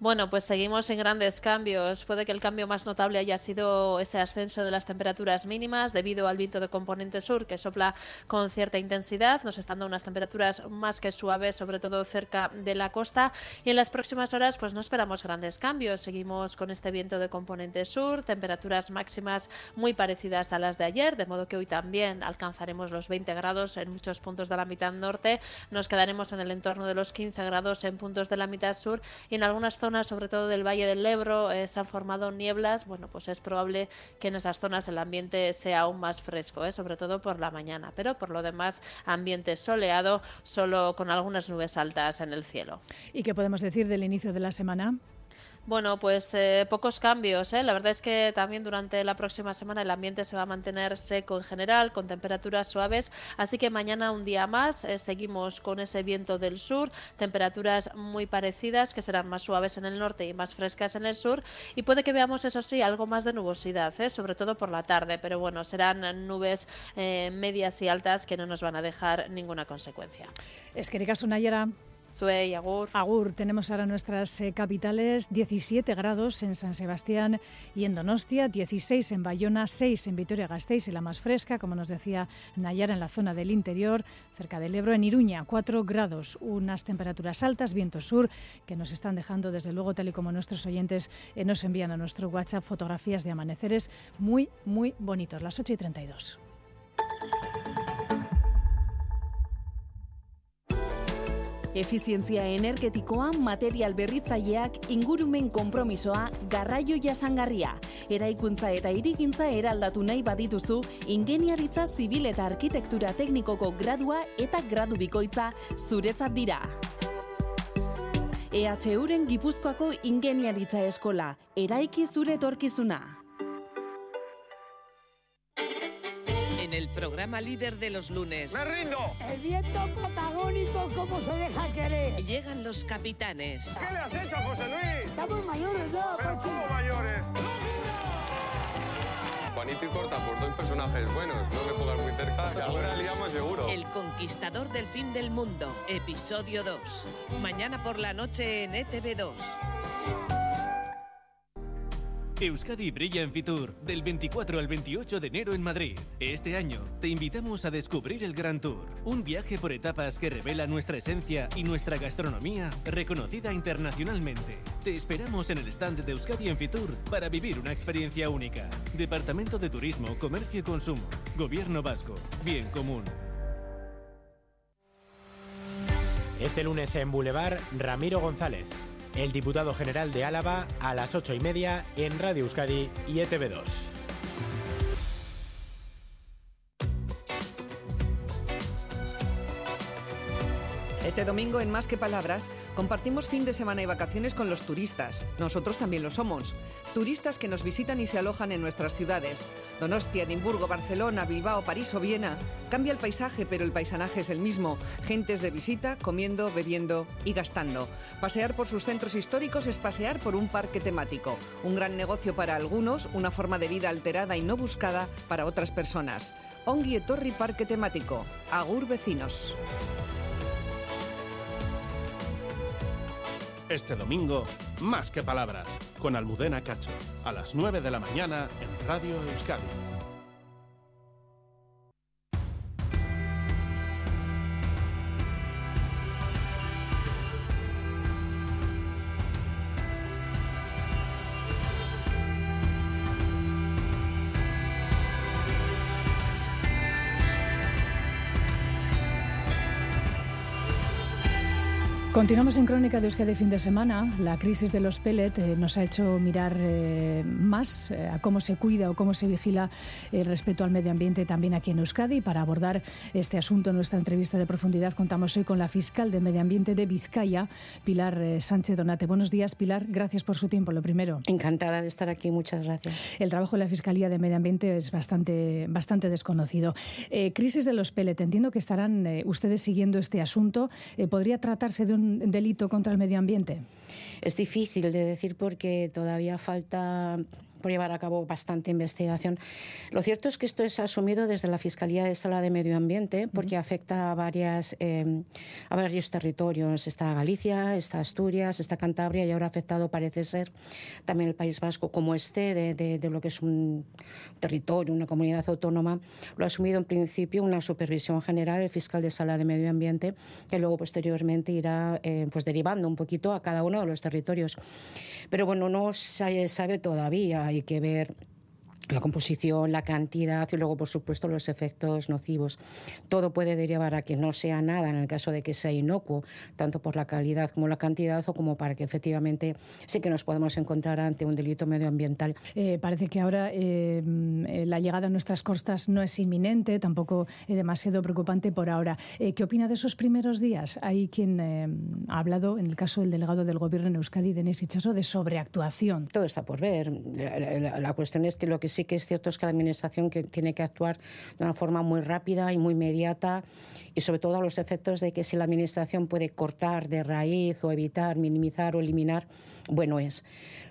Bueno, pues seguimos en grandes cambios. Puede que el cambio más notable haya sido ese ascenso de las temperaturas mínimas debido al viento de componente sur que sopla con cierta intensidad. Nos están dando unas temperaturas más que suaves, sobre todo cerca de la costa. Y en las próximas horas, pues no esperamos grandes cambios. Seguimos con este viento de componente sur, temperaturas máximas muy parecidas a las de ayer, de modo que hoy también alcanzaremos los 20 grados en muchos puntos de la mitad norte. Nos quedaremos en el entorno de los 15 grados en puntos de la mitad sur y en algunas zonas sobre todo del Valle del Ebro, eh, se han formado nieblas, bueno, pues es probable que en esas zonas el ambiente sea aún más fresco, eh, sobre todo por la mañana, pero por lo demás ambiente soleado, solo con algunas nubes altas en el cielo. ¿Y qué podemos decir del inicio de la semana? Bueno, pues eh, pocos cambios. ¿eh? La verdad es que también durante la próxima semana el ambiente se va a mantener seco en general, con temperaturas suaves. Así que mañana un día más eh, seguimos con ese viento del sur, temperaturas muy parecidas que serán más suaves en el norte y más frescas en el sur. Y puede que veamos, eso sí, algo más de nubosidad, sobre todo por la tarde. Pero bueno, serán nubes medias y altas que no nos van a dejar ninguna consecuencia. Es que Nayara. Suey, Agur. Agur, tenemos ahora nuestras eh, capitales, 17 grados en San Sebastián y en Donostia, 16 en Bayona, 6 en Vitoria-Gasteiz y la más fresca, como nos decía Nayara, en la zona del interior, cerca del Ebro, en Iruña, 4 grados, unas temperaturas altas, viento sur, que nos están dejando, desde luego, tal y como nuestros oyentes eh, nos envían a nuestro WhatsApp, fotografías de amaneceres muy, muy bonitos, las 8 y 32. Efizientzia energetikoa, material berritzaileak, ingurumen konpromisoa, garraio jasangarria. Eraikuntza eta irigintza eraldatu nahi badituzu, ingeniaritza zibil eta arkitektura teknikoko gradua eta gradu bikoitza zuretzat dira. EHUren Gipuzkoako ingeniaritza eskola, eraiki zure torkizuna. Programa líder de los lunes. ¡Me rindo! El viento patagónico, ¿cómo se deja querer? Llegan los capitanes. ¿Qué le has hecho, José Luis? Estamos mayores ya. ¿Pero cómo mayores? Juanito y Corta, por dos personajes buenos. No me pongas muy cerca, que ahora liamos seguro. El conquistador del fin del mundo, episodio 2. Mañana por la noche en ETV2. Euskadi brilla en Fitur del 24 al 28 de enero en Madrid. Este año te invitamos a descubrir el Gran Tour, un viaje por etapas que revela nuestra esencia y nuestra gastronomía reconocida internacionalmente. Te esperamos en el stand de Euskadi en Fitur para vivir una experiencia única. Departamento de Turismo, Comercio y Consumo, Gobierno Vasco, Bien Común. Este lunes en Boulevard, Ramiro González el diputado general de Álava a las ocho y media en Radio Euskadi y ETV2. Este domingo en Más que Palabras compartimos fin de semana y vacaciones con los turistas. Nosotros también lo somos. Turistas que nos visitan y se alojan en nuestras ciudades. Donostia, Edimburgo, Barcelona, Bilbao, París o Viena. Cambia el paisaje, pero el paisanaje es el mismo. Gentes de visita, comiendo, bebiendo y gastando. Pasear por sus centros históricos es pasear por un parque temático. Un gran negocio para algunos, una forma de vida alterada y no buscada para otras personas. Ongi Etorri Parque Temático. Agur vecinos. Este domingo, más que palabras, con Almudena Cacho, a las 9 de la mañana en Radio Euskadi. Continuamos en Crónica de Euskadi fin de semana. La crisis de los pellet eh, nos ha hecho mirar eh, más eh, a cómo se cuida o cómo se vigila el respeto al medio ambiente también aquí en Euskadi. Para abordar este asunto en nuestra entrevista de profundidad contamos hoy con la fiscal de Medio Ambiente de Vizcaya, Pilar Sánchez Donate. Buenos días, Pilar. Gracias por su tiempo, lo primero. Encantada de estar aquí. Muchas gracias. El trabajo de la Fiscalía de Medio Ambiente es bastante, bastante desconocido. crisis de los pellet. Entiendo que estarán ustedes siguiendo este asunto. ¿Podría tratarse de un delito contra el medio ambiente? Es difícil de decir porque todavía falta por llevar a cabo bastante investigación. Lo cierto es que esto es asumido desde la Fiscalía de Sala de Medio Ambiente porque afecta a, varias, eh, a varios territorios. Está Galicia, está Asturias, está Cantabria y ahora afectado, parece ser, también el País Vasco como este, de, de, lo que es un territorio, una comunidad autónoma. Lo ha asumido en principio una supervisión general, el fiscal de Sala de Medio Ambiente, que luego posteriormente irá eh, pues derivando un poquito a cada uno de los territorios. Pero bueno, no se sabe todavía hay que ver la composición, la cantidad y luego, por supuesto, los efectos nocivos. Todo puede derivar a que no sea nada en el caso de que sea inocuo, tanto por la calidad como la cantidad o como para que efectivamente sí que nos podemos encontrar ante un delito medioambiental. Eh, parece que ahora eh, la llegada a nuestras costas no es inminente, tampoco es demasiado preocupante por ahora. Eh, ¿Qué opina de esos primeros días? Hay quien ha hablado, en el caso del delegado del Gobierno en Euskadi, Denis Ichaso, de sobreactuación. Todo está por ver. La, la cuestión es que lo que sí que es cierto es que la Administración que tiene que actuar de una forma muy rápida y muy inmediata y sobre todo a los efectos de que si la Administración puede cortar de raíz o evitar, minimizar o eliminar, bueno es.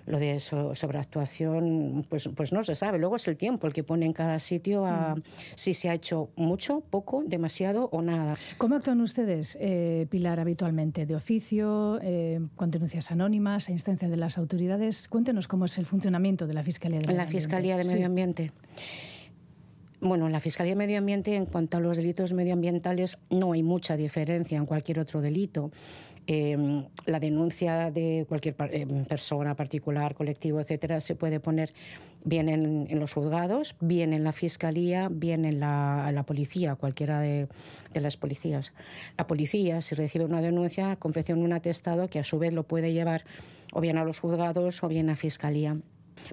Lo de sobreactuación, pues, pues no se sabe. Luego es el tiempo el que pone en cada sitio a mm. si se ha hecho mucho, poco, demasiado o nada. ¿Cómo actúan ustedes, eh, Pilar, habitualmente? ¿De oficio, eh, con denuncias anónimas, a instancia de las autoridades? Cuéntenos cómo es el funcionamiento de la Fiscalía de Medio la Ambiente. Fiscalía de Medio Ambiente. Bueno, en la Fiscalía de Medio Ambiente, en cuanto a los delitos medioambientales, no hay mucha diferencia en cualquier otro delito. Em, la denuncia de cualquier em, persona particular, colectivo, etcétera, se puede poner bien en, los juzgados, bien en la fiscalía, bien en la, policía, cualquiera de, las policías. La policía, si recibe una denuncia, confecciona un atestado que a su vez lo puede llevar o bien a los juzgados o bien a fiscalía.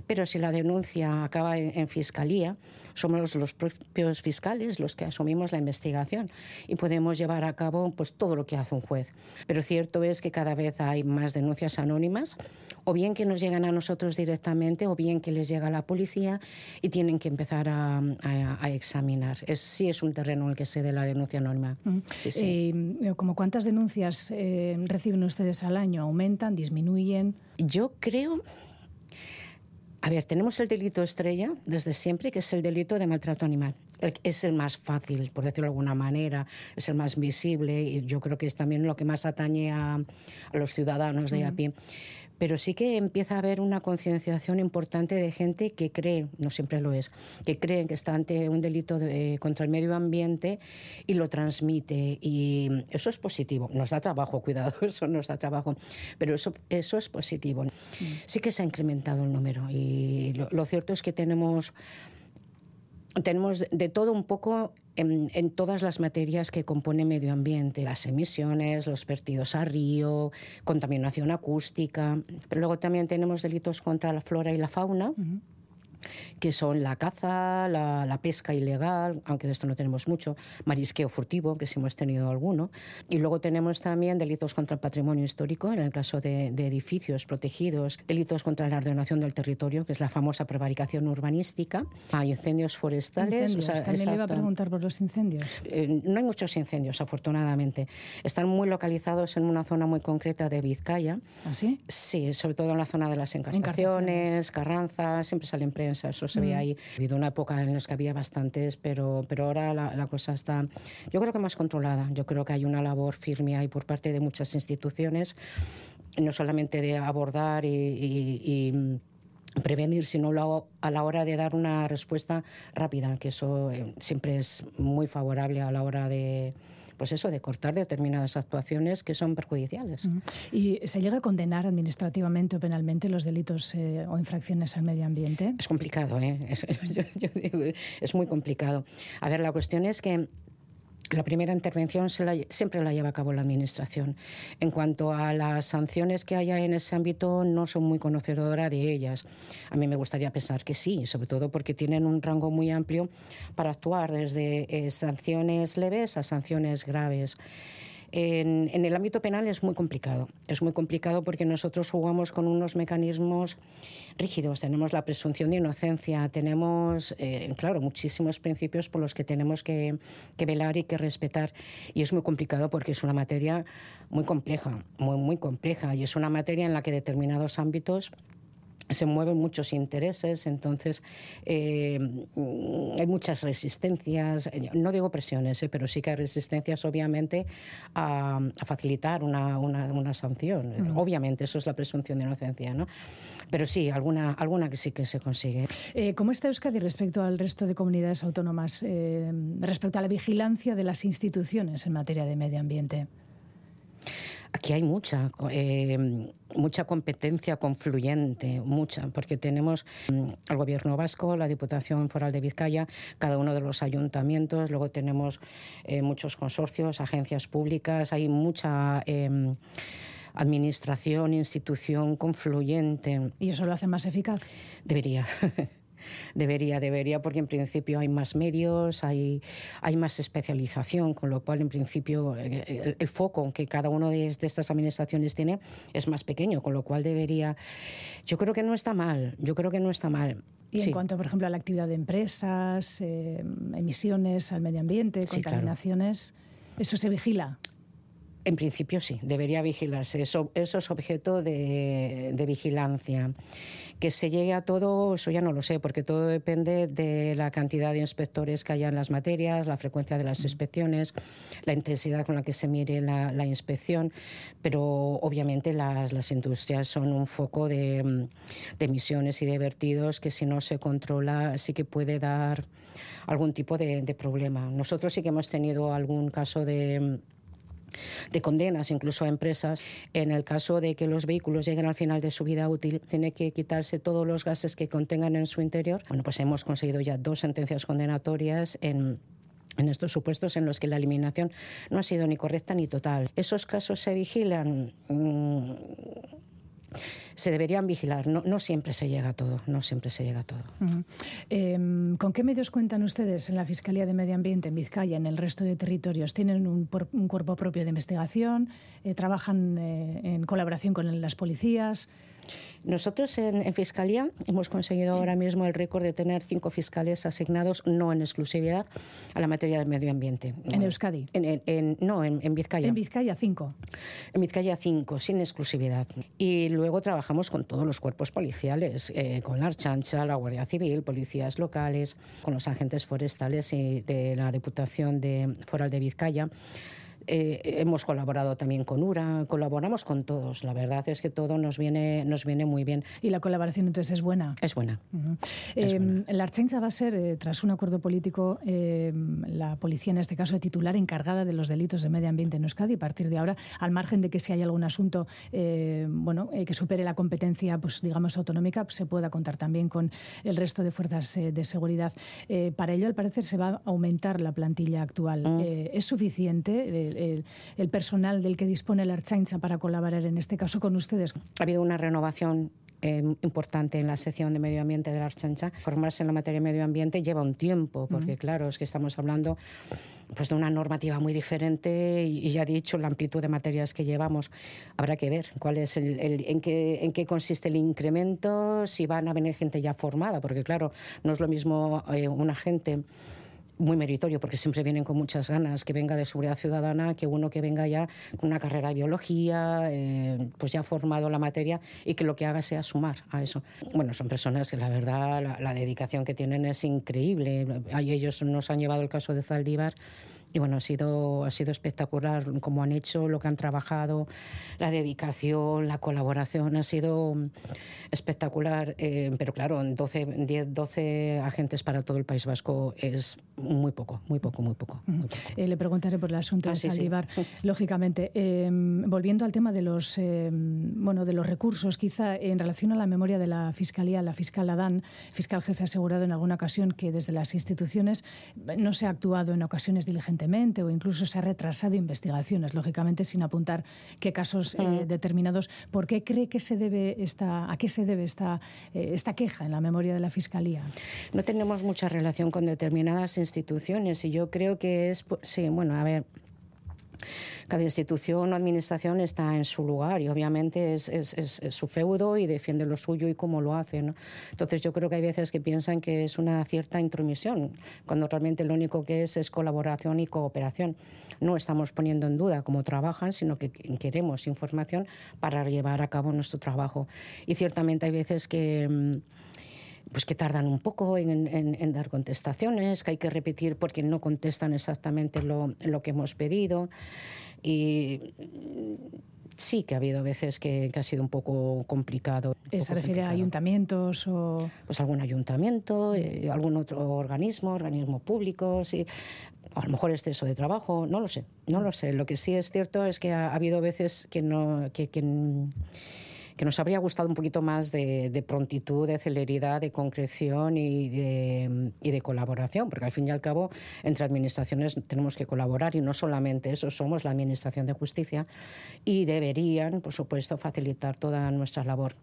Pero si la denuncia acaba en, fiscalía, somos los propios fiscales los que asumimos la investigación y podemos llevar a cabo pues, todo lo que hace un juez. Pero cierto es que cada vez hay más denuncias anónimas, o bien que nos llegan a nosotros directamente, o bien que les llega a la policía y tienen que empezar a, examinar. Es, sí es un terreno en el que se dé la denuncia anónima. Mm. Eh, ¿Como cuántas denuncias eh, reciben ustedes al año? ¿Aumentan? ¿Disminuyen? Yo creo a ver, tenemos el delito estrella desde siempre, que es el delito de maltrato animal. Es el más fácil, por decirlo de alguna manera, es el más visible y yo creo que es también lo que más atañe a, los ciudadanos de a pie pero sí que empieza a haber una concienciación importante de gente que cree, no siempre lo es, que cree que está ante un delito contra el medio ambiente y lo transmite. Y eso es positivo. Nos da trabajo, *laughs* cuidado, eso nos da trabajo, pero eso, eso es positivo. Mm. Sí que se ha incrementado el número y lo cierto es que tenemos tenemos de todo un poco en, todas las materias que compone medio ambiente, las emisiones, los vertidos a río, contaminación acústica, pero luego también tenemos delitos contra la flora y la fauna. Que son la caza, la, la, pesca ilegal, aunque de esto no tenemos mucho, marisqueo furtivo, que sí hemos tenido alguno, y luego tenemos también delitos contra el patrimonio histórico, en el caso de, de edificios protegidos, delitos contra la ordenación del territorio, que es la famosa prevaricación urbanística, hay incendios forestales. Incendios. O sea, También le iba a preguntar por los incendios. Eh, no hay muchos incendios, afortunadamente. Están muy localizados en una zona muy concreta de Vizcaya. ¿Ah, sí? Sí, sobre todo en la zona de las encartaciones, Carranzas, siempre sale en eso se ve mm. ahí. Ha habido una época en la que había bastantes, pero, pero ahora la, la, cosa está, yo creo que más controlada. Yo creo que hay una labor firme ahí por parte de muchas instituciones, no solamente de abordar y, y, y prevenir, sino a la hora de dar una respuesta rápida, que eso eh, siempre es muy favorable a la hora de pues eso, de cortar determinadas actuaciones que son perjudiciales. ¿Y se llega a condenar administrativamente o penalmente los delitos eh, o infracciones al medio ambiente? Es complicado, ¿eh? Es, *laughs* yo, yo digo, es muy complicado. A ver, la cuestión es que la primera intervención siempre la lleva a cabo la Administración. En cuanto a las sanciones que haya en ese ámbito, no soy muy conocedora de ellas. A mí me gustaría pensar que sí, sobre todo porque tienen un rango muy amplio para actuar, desde eh, sanciones leves a sanciones graves. En, el ámbito penal es muy complicado. Es muy complicado porque nosotros jugamos con unos mecanismos rígidos. Tenemos la presunción de inocencia, tenemos, eh, claro, muchísimos principios por los que tenemos que, que, velar y que respetar. Y es muy complicado porque es una materia muy compleja, muy, muy compleja. Y es una materia en la que determinados ámbitos se mueven muchos intereses, entonces eh, hay muchas resistencias, no digo presiones, eh, pero sí que hay resistencias obviamente a, a facilitar una, una, una sanción. Obviamente, eso es la presunción de inocencia, ¿no? Pero sí, alguna, alguna que sí que se consigue. Eh, ¿Cómo está Euskadi respecto al resto de comunidades autónomas, eh, respecto a la vigilancia de las instituciones en materia de medio ambiente? Aquí hay mucha, eh, mucha competencia confluyente, mucha, porque tenemos mm, al Gobierno vasco, la Diputación Foral de Vizcaya, cada uno de los ayuntamientos, luego tenemos eh, muchos consorcios, agencias públicas, hay mucha. Eh, administración, institución confluyente. ¿Y eso lo hace más eficaz? Debería. *laughs* Debería, debería, porque en principio hay más medios, hay, hay más especialización, con lo cual en principio eh, el, el foco que cada una de, de, estas administraciones tiene es más pequeño, con lo cual debería... Yo creo que no está mal, yo creo que no está mal. Y sí. en cuanto, por ejemplo, a la actividad de empresas, eh, emisiones al medio ambiente, contaminaciones, sí, claro. ¿eso se vigila? En principio sí, debería vigilarse. Eso, eso es objeto de, de, vigilancia. Que se llegue a todo, eso ya no lo sé, porque todo depende de la cantidad de inspectores que haya en las materias, la frecuencia de las inspecciones, la intensidad con la que se mire la, la inspección. Pero obviamente las, las, industrias son un foco de, de emisiones y de vertidos que si no se controla sí que puede dar algún tipo de, de problema. Nosotros sí que hemos tenido algún caso de de condenas incluso a empresas. En el caso de que los vehículos lleguen al final de su vida útil, tiene que quitarse todos los gases que contengan en su interior. Bueno, pues hemos conseguido ya dos sentencias condenatorias en en estos supuestos en los que la eliminación no ha sido ni correcta ni total. ¿Esos casos se vigilan? Mm, se deberían vigilar. No, no, siempre se llega a todo, no siempre se llega a todo. Eh, ¿Con qué medios cuentan ustedes en la Fiscalía de Medio Ambiente en Vizcaya, en el resto de territorios? ¿Tienen un, un cuerpo propio de investigación? Eh, ¿Trabajan eh, en colaboración con las policías? Nosotros en, en, Fiscalía hemos conseguido ahora mismo el récord de tener cinco fiscales asignados, no en exclusividad, a la materia del medio ambiente. ¿En Euskadi? En, en, no, en, Vizcaya. En Vizcaya cinco. En Vizcaya cinco, sin exclusividad. Y luego trabajamos con todos los cuerpos policiales, eh, con la Archancha, la Guardia Civil, policías locales, con los agentes forestales y de la Diputación de Foral de Vizcaya. Eh, hemos colaborado también con URA, colaboramos con todos. La verdad es que todo nos viene, nos viene muy bien. ¿Y la colaboración entonces es buena? Es buena. Uh -huh. es eh, buena. La Archencha va a ser, eh, tras un acuerdo político, eh, la policía, en este caso, titular encargada de los delitos de medio ambiente en Euskadi. A partir de ahora, al margen de que si hay algún asunto eh, bueno, que supere la competencia, pues digamos, autonómica, pues, se pueda contar también con el resto de fuerzas de seguridad. para ello, al parecer, se va a aumentar la plantilla actual. Uh -huh. ¿Es suficiente? El, el, personal del que dispone la Archaincha para colaborar en este caso con ustedes? Ha habido una renovación eh, importante en la sección de medio ambiente de la Archancha. Formarse en la materia de medio ambiente lleva un tiempo, porque claro, es que estamos hablando pues de una normativa muy diferente y, ya he dicho la amplitud de materias que llevamos. Habrá que ver cuál es el, en, qué, en qué consiste el incremento, si van a venir gente ya formada, porque claro, no es lo mismo eh, una gente muy meritorio porque siempre vienen con muchas ganas que venga de seguridad ciudadana que uno que venga ya con una carrera de biología eh, pues ya formado la materia y que lo que haga sea sumar a eso. Bueno son personas que la verdad la, la dedicación que tienen es increíble. Ellos nos han llevado el caso de Zaldívar y bueno, ha sido, ha sido espectacular cómo han hecho, lo que han trabajado, la dedicación, la colaboración, ha sido espectacular. Eh, pero claro, 12, 10, 12 agentes para todo el País Vasco es muy poco, muy poco, muy poco. Eh, le preguntaré por el asunto Ah, de sí, sí. Saldívar, *laughs* lógicamente. Eh, volviendo al tema de los, eh, bueno, de los recursos, quizá en relación a la memoria de la Fiscalía, la fiscal Adán, fiscal jefe, ha asegurado en alguna ocasión que desde las instituciones no se ha actuado en ocasiones o incluso se ha retrasado investigaciones, lógicamente sin apuntar qué casos eh, Mm. determinados. ¿Por qué cree que se debe esta, a qué se debe esta, eh, esta queja en la memoria de la Fiscalía? No tenemos mucha relación con determinadas instituciones y yo creo que es, po- sí, bueno, a ver, cada institución o administración está en su lugar y obviamente es, su feudo y defiende lo suyo y cómo lo hace. Entonces yo creo que hay veces que piensan que es una cierta intromisión, cuando realmente lo único que es es colaboración y cooperación. No estamos poniendo en duda cómo trabajan, sino que queremos información para llevar a cabo nuestro trabajo. Y ciertamente hay veces que... mm, pues que tardan un poco en, dar contestaciones, que hay que repetir porque no contestan exactamente lo que hemos pedido. Y mm, sí que ha habido veces que, que ha sido un poco complicado. un poco ¿Se refiere a ayuntamientos o...? Pues algún ayuntamiento, eh, algún otro organismo, organismo público, sí. A lo mejor exceso de trabajo, no lo sé, no lo sé. Lo que sí es cierto es que ha, ha habido veces que no... Que, que, que nos habría gustado un poquito más de, prontitud, de celeridad, de concreción y de, y de colaboración, porque al fin y al cabo entre administraciones tenemos que colaborar y no solamente eso, somos la Administración de Justicia y deberían, por supuesto, facilitar toda nuestra labor.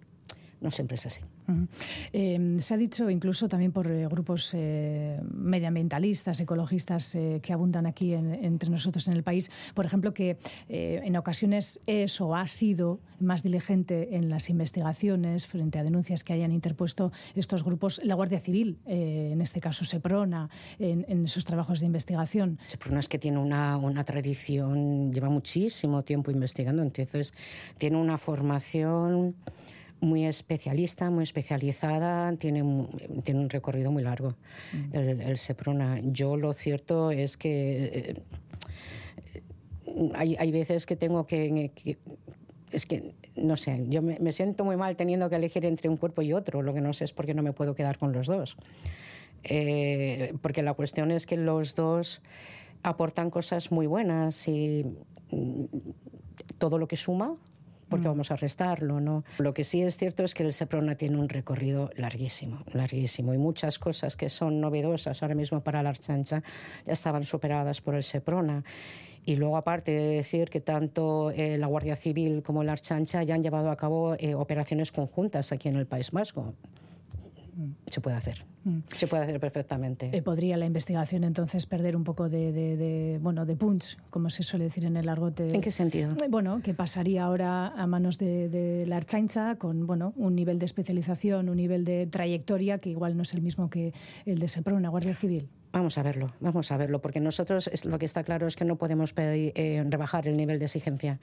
No siempre es así. Ujú. Eh, se ha dicho incluso también por eh, grupos eh, medioambientalistas, ecologistas eh, que abundan aquí en- entre nosotros en el país, por ejemplo, que eh, en ocasiones es o ha sido más diligente en las investigaciones frente a denuncias que hayan interpuesto estos grupos, la Guardia Civil, eh, en este caso Seprona, en, en sus trabajos de investigación. Seprona es que tiene una, una tradición, lleva muchísimo tiempo investigando, entonces tiene una formación muy especialista, muy especializada, tiene, tiene un recorrido muy largo el, el Seprona. Yo lo cierto es que eh, hay, hay veces que tengo que, que- es que, no sé, yo me, me siento muy mal teniendo que elegir entre un cuerpo y otro. Lo que no sé es por qué no me puedo quedar con los dos. Eh, porque la cuestión es que los dos aportan cosas muy buenas y mm, todo lo que suma, porque vamos a restarlo, ¿no? Lo que sí es cierto es que el Seprona tiene un recorrido larguísimo, larguísimo, y muchas cosas que son novedosas ahora mismo para la Archancha ya estaban superadas por el Seprona. Y luego, aparte de decir que tanto eh, la Guardia Civil como la Archancha ya han llevado a cabo eh, operaciones conjuntas aquí en el País Vasco. Se puede hacer, Mm. se puede hacer perfectamente. Eh, ¿Podría la investigación entonces perder un poco de, de- de, bueno, de punch, como se suele decir en el argot? de- ¿En qué sentido? Eh, Bueno, que pasaría ahora a manos de, de la Archaincha con bueno, un nivel de especialización, un nivel de trayectoria que igual no es el mismo que el de Seprona, Guardia Civil. Vamos a verlo, vamos a verlo, porque nosotros lo que está claro es que no podemos pedir, eh, rebajar el nivel de exigencia.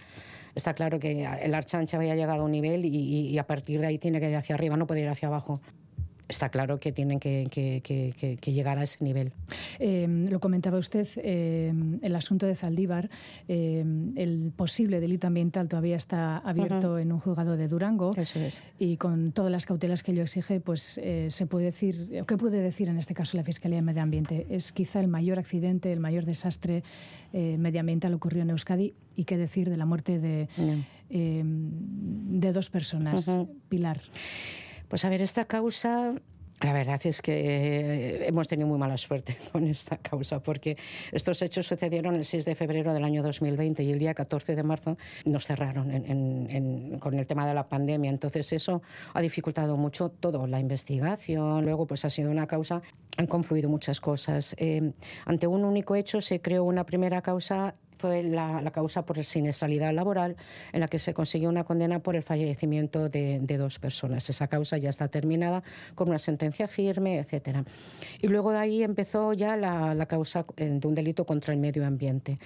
Está claro que el Archancha había llegado a un nivel y- y a partir de ahí tiene que ir hacia arriba, no puede ir hacia abajo. Está claro que tienen que, que- que- que- que llegar a ese nivel. Eh, lo comentaba usted, eh, el asunto de Zaldívar, eh, el posible delito ambiental todavía está abierto en un juzgado de Durango Eso es. y con todas las cautelas que ello exige, pues eh, se puede decir, ¿qué puede decir en este caso la Fiscalía de Medio Ambiente? Es quizá el mayor accidente, el mayor desastre eh, medioambiental ocurrió en Euskadi y qué decir de la muerte de, de dos personas. Pilar. Pues a ver, esta causa La verdad es que eh, hemos tenido muy mala suerte *laughs* con esta causa, porque estos hechos sucedieron el 6 de febrero del año 2020 y el día 14 de marzo nos cerraron con el tema de la pandemia. Entonces eso ha dificultado mucho todo, la investigación. Luego pues ha sido una causa, han confluido muchas cosas. Eh, ante un único hecho se creó una primera causa fue la, causa por siniestralidad laboral en la que se consiguió una condena por el fallecimiento de, dos personas. Esa causa ya está terminada con una sentencia firme, etcétera. Y luego de ahí empezó ya la, causa de un delito contra el medio ambiente.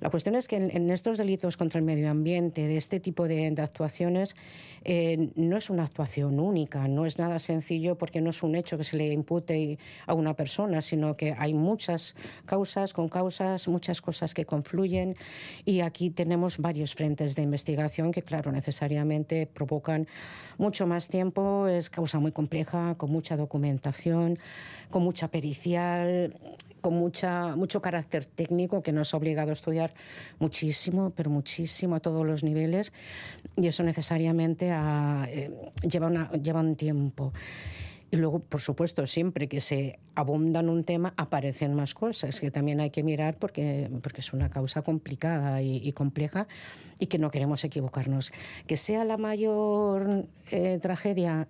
La cuestión es que en, estos delitos contra el medio ambiente, de este tipo de, actuaciones, eh, no es una actuación única, no es nada sencillo porque no es un hecho que se le impute a una persona, sino que hay muchas causas con causas, muchas cosas que confluyen y aquí tenemos varios frentes de investigación que, claro, necesariamente provocan mucho más tiempo, es causa muy compleja, con mucha documentación, con mucha pericial con mucha, mucho carácter técnico que nos ha obligado a estudiar muchísimo, pero muchísimo a todos los niveles. Y eso necesariamente eh, lleva, lleva un tiempo. Y luego, por supuesto, siempre que se abunda en un tema, aparecen más cosas que también hay que mirar porque, porque es una causa complicada y, compleja y que no queremos equivocarnos. Que sea la mayor eh, tragedia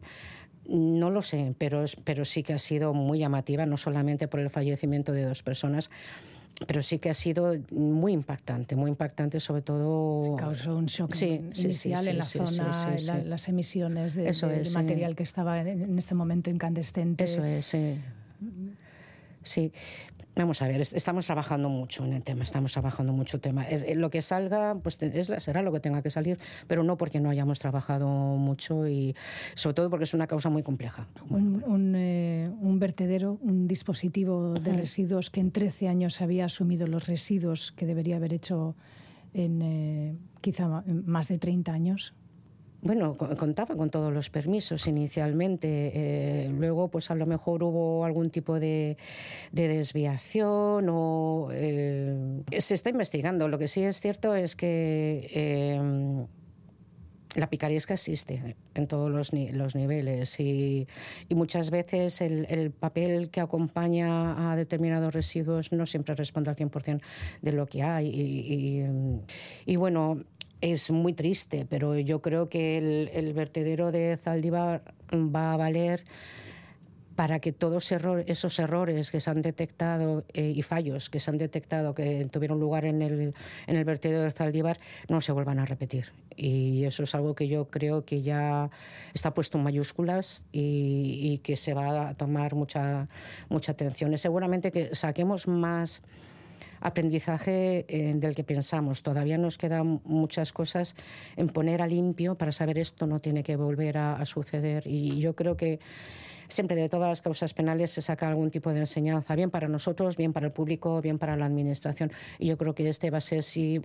no lo sé, pero, pero sí que ha sido muy llamativa, no solamente por el fallecimiento de dos personas, pero sí que ha sido muy impactante, muy impactante sobre todo... Se causó un shock inicial en la zona, las emisiones de, del material que estaba en este momento incandescente. Eso es, sí. Sí, Vamos a ver, estamos trabajando mucho en el tema, estamos trabajando mucho el tema. Eh, lo que salga, pues será lo que tenga que salir, pero no porque no hayamos trabajado mucho y sobre todo porque es una causa muy compleja. Un, eh, vertedero, un dispositivo de residuos que en 13 años había asumido los residuos que debería haber hecho en eh, quizá más de 30 años bueno, contaba con todos los permisos inicialmente. Eh, luego, pues a lo mejor hubo algún tipo de, desviación o eh, se está investigando. Lo que sí es cierto es que eh, la picaresca existe en todos los, niveles y, muchas veces el, papel que acompaña a determinados residuos no siempre responde al 100% de lo que hay. y, y bueno, es muy triste, pero yo creo que el, vertedero de Zaldívar va a valer para que todos esos errores que se han detectado eh, y fallos que se han detectado que tuvieron lugar en el, en el vertedero de Zaldívar no se vuelvan a repetir. Y eso es algo que yo creo que ya está puesto en mayúsculas y, y que se va a tomar mucha, mucha atención. Y seguramente que saquemos más aprendizaje eh, del que pensamos. Todavía nos quedan muchas cosas en poner a limpio para saber esto no tiene que volver a, suceder. Y yo creo que siempre de todas las causas penales se saca algún tipo de enseñanza, bien para nosotros, bien para el público, bien para la administración. Y yo creo que este va a ser, sí,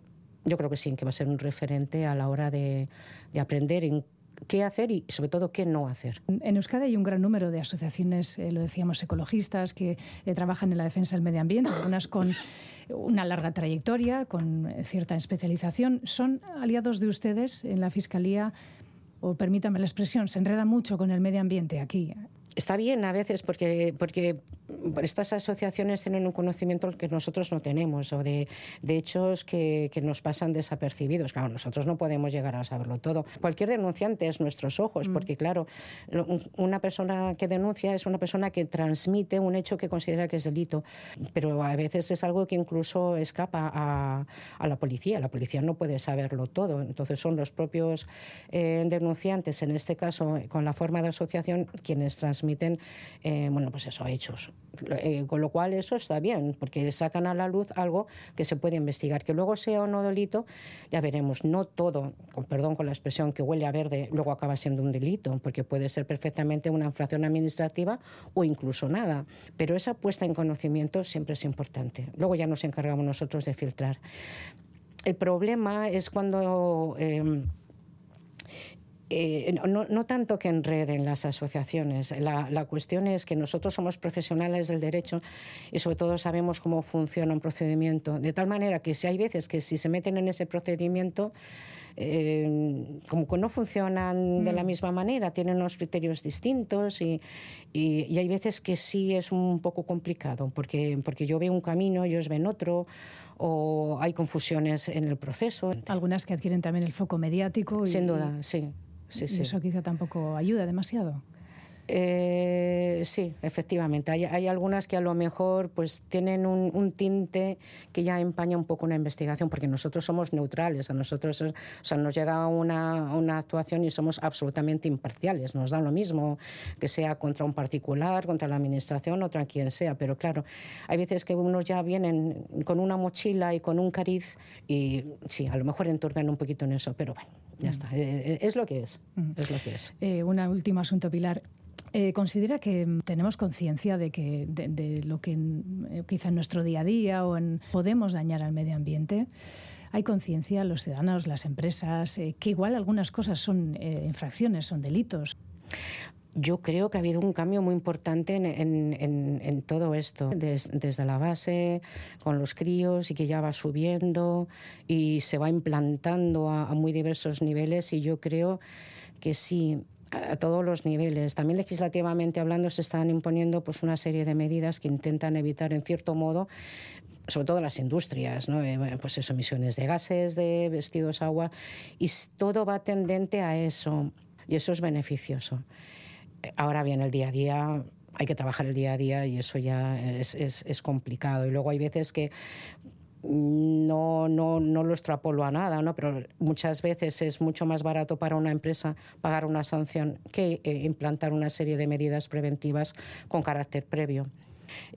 yo creo que sí, que va a ser un referente a la hora de, de aprender en qué hacer y sobre todo qué no hacer. En Euskadi hay un gran número de asociaciones, eh, lo decíamos, ecologistas que eh, trabajan en la defensa del medio ambiente, algunas con una larga trayectoria, con cierta especialización. ¿Son aliados de ustedes en la Fiscalía? O permítame la expresión, se enreda mucho con el medio ambiente aquí está bien a veces porque, porque estas asociaciones tienen un conocimiento que nosotros no tenemos o de, de hechos que, que, nos pasan desapercibidos. Claro, nosotros no podemos llegar a saberlo todo. Cualquier denunciante es nuestros ojos, mm. porque claro, una persona que denuncia es una persona que transmite un hecho que considera que es delito, pero a veces es algo que incluso escapa a, a la policía. La policía no puede saberlo todo. Entonces son los propios eh, denunciantes, en este caso con la forma de asociación, quienes transmiten transmiten, eh, bueno, pues eso, hechos. Eh, con lo cual eso está bien, porque sacan a la luz algo que se puede investigar. Que luego sea o no delito, ya veremos. No todo, con perdón con la expresión, que huele a verde, luego acaba siendo un delito, porque puede ser perfectamente una infracción administrativa o incluso nada. Pero esa puesta en conocimiento siempre es importante. Luego ya nos encargamos nosotros de filtrar. El problema es cuando... Eh, eh, no, tanto que enreden las asociaciones, la, cuestión es que nosotros somos profesionales del derecho y sobre todo sabemos cómo funciona un procedimiento, de tal manera que si hay veces que si se meten en ese procedimiento eh, como que no funcionan de la Mm. misma manera, tienen unos criterios distintos y, y- y hay veces que sí es un poco complicado, porque, porque yo veo un camino, ellos ven otro, o hay confusiones en el proceso. Algunas que adquieren también el foco mediático. Y, Sin duda, sí. Sí, sí. eso quizá tampoco ayuda demasiado. Eh, sí, efectivamente. Hay, hay algunas que a lo mejor pues tienen un, un tinte que ya empaña un poco una investigación, porque nosotros somos neutrales, a nosotros o sea, nos llega una, una actuación y somos absolutamente imparciales, nos da lo mismo que sea contra un particular, contra la administración o contra quien sea, pero claro, hay veces que unos ya vienen con una mochila y con un cariz y sí, a lo mejor enturbian un poquito en eso, pero bueno, ya Mm. está, Eh, eh, es lo que es, es lo que es. Eh, un último asunto, Pilar. Eh, ¿Considera que mm, tenemos conciencia de, que, de, de lo que mm, quizá en nuestro día a día o en, podemos dañar al medio ambiente? ¿Hay conciencia los ciudadanos, las empresas, eh, que igual algunas cosas son eh, infracciones, son delitos? Yo creo que ha habido un cambio muy importante en, en- en- en todo esto, des- desde la base, con los críos, y que ya va subiendo y se va implantando a, a muy diversos niveles. Y yo creo que sí, a, todos los niveles. También legislativamente hablando se están imponiendo pues, una serie de medidas que intentan evitar, en cierto modo, sobre todo las industrias, ¿no? Eh, pues eso, emisiones de gases, de vestidos, agua, y todo va tendente a eso, y eso es beneficioso. Ahora bien, el día a día, hay que trabajar el día a día y eso ya es, es- es complicado. Y luego hay veces que no, no, no lo extrapolo a nada, ¿no? pero muchas veces es mucho más barato para una empresa pagar una sanción que eh, implantar una serie de medidas preventivas con carácter previo.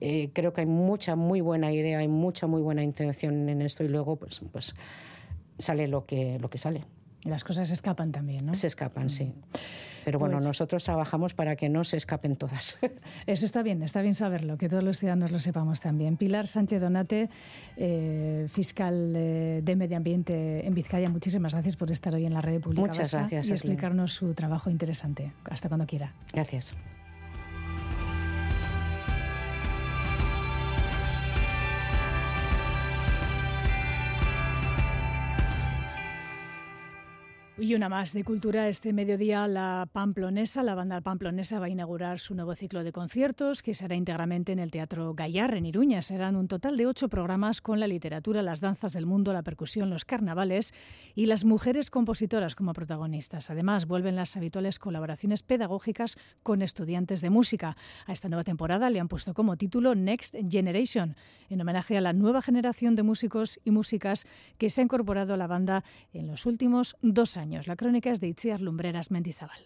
Eh, creo que hay mucha, muy buena idea, hay mucha, muy buena intención en esto y luego pues, pues sale lo que, lo que sale. Las cosas se escapan también, ¿no? Se escapan, sí. Pero bueno, Pues- nosotros trabajamos para que no se escapen todas. *laughs* Eso está bien, está bien saberlo, que todos los ciudadanos lo sepamos también. Pilar Sánchez Donate, eh, fiscal eh, de Medio Ambiente en Vizcaya, muchísimas gracias por estar hoy en la red pública Muchas vasca gracias y explicarnos su trabajo interesante. Hasta cuando quiera. Gracias. Y una más de cultura. Este mediodía la Pamplonesa, la banda Pamplonesa va a inaugurar su nuevo ciclo de conciertos que será íntegramente en el Teatro Gallar en Iruña. Serán un total de ocho programas con la literatura, las danzas del mundo, la percusión, los carnavales y las mujeres compositoras como protagonistas. Además, vuelven las habituales colaboraciones pedagógicas con estudiantes de música. A esta nueva temporada le han puesto como título Next Generation, en homenaje a la nueva generación de músicos y músicas que se ha incorporado a la banda en los últimos dos La crónica es de Itziar Lumbreras Mendizábal.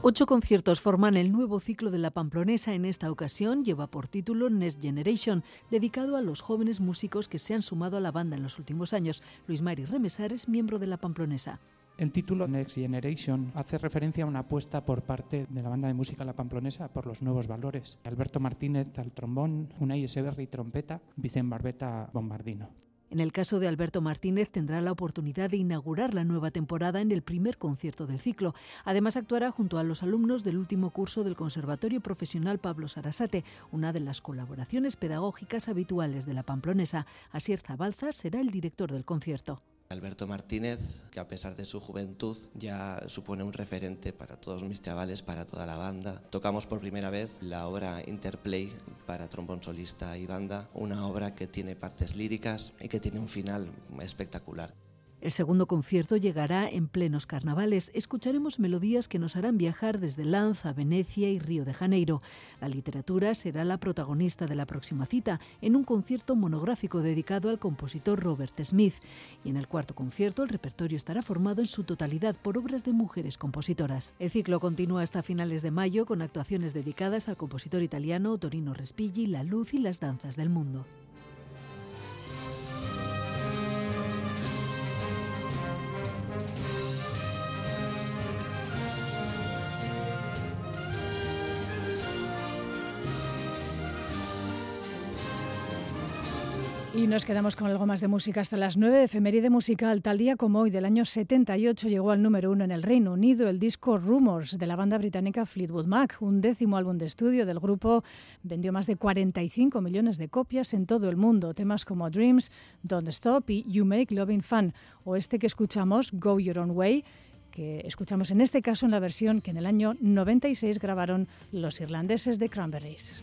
Ocho conciertos forman el nuevo ciclo de la Pamplonesa. En esta ocasión lleva por título Next Generation, dedicado a los jóvenes músicos que se han sumado a la banda en los últimos años. Luis Mari Remesar es miembro de la Pamplonesa. El título Next Generation hace referencia a una apuesta por parte de la banda de música La Pamplonesa por los nuevos valores. Alberto Martínez al trombón, Unai Eseberri trompeta, Vicente Barbeta bombardino. En el caso de Alberto Martínez tendrá la oportunidad de inaugurar la nueva temporada en el primer concierto del ciclo. Además actuará junto a los alumnos del último curso del Conservatorio Profesional Pablo Sarasate, una de las colaboraciones pedagógicas habituales de la Pamplonesa. Asier Zabalza será el director del concierto. Alberto Martínez, que a pesar de su juventud ya supone un referente para todos mis chavales, para toda la banda. Tocamos por primera vez la obra Interplay para trombón solista y banda, una obra que tiene partes líricas y que tiene un final espectacular. El segundo concierto llegará en plenos carnavales. Escucharemos melodías que nos harán viajar desde Lanza, Venecia y Río de Janeiro. La literatura será la protagonista de la próxima cita, en un concierto monográfico dedicado al compositor Robert Smith. Y en el cuarto concierto el repertorio estará formado en su totalidad por obras de mujeres compositoras. El ciclo continúa hasta finales de mayo con actuaciones dedicadas al compositor italiano Torino Respighi, La Luz y las Danzas del Mundo. Y nos quedamos con algo más de música hasta las 9. Efeméride musical. Tal día como hoy, del año 78, llegó al número uno en el Reino Unido el disco Rumors de la banda británica Fleetwood Mac. Un décimo álbum de estudio del grupo vendió más de 45 millones de copias en todo el mundo. Temas como Dreams, Don't Stop y You Make Loving Fun. O este que escuchamos, Go Your Own Way que escuchamos en este caso en la versión que en el año 96 grabaron los irlandeses de Cranberries.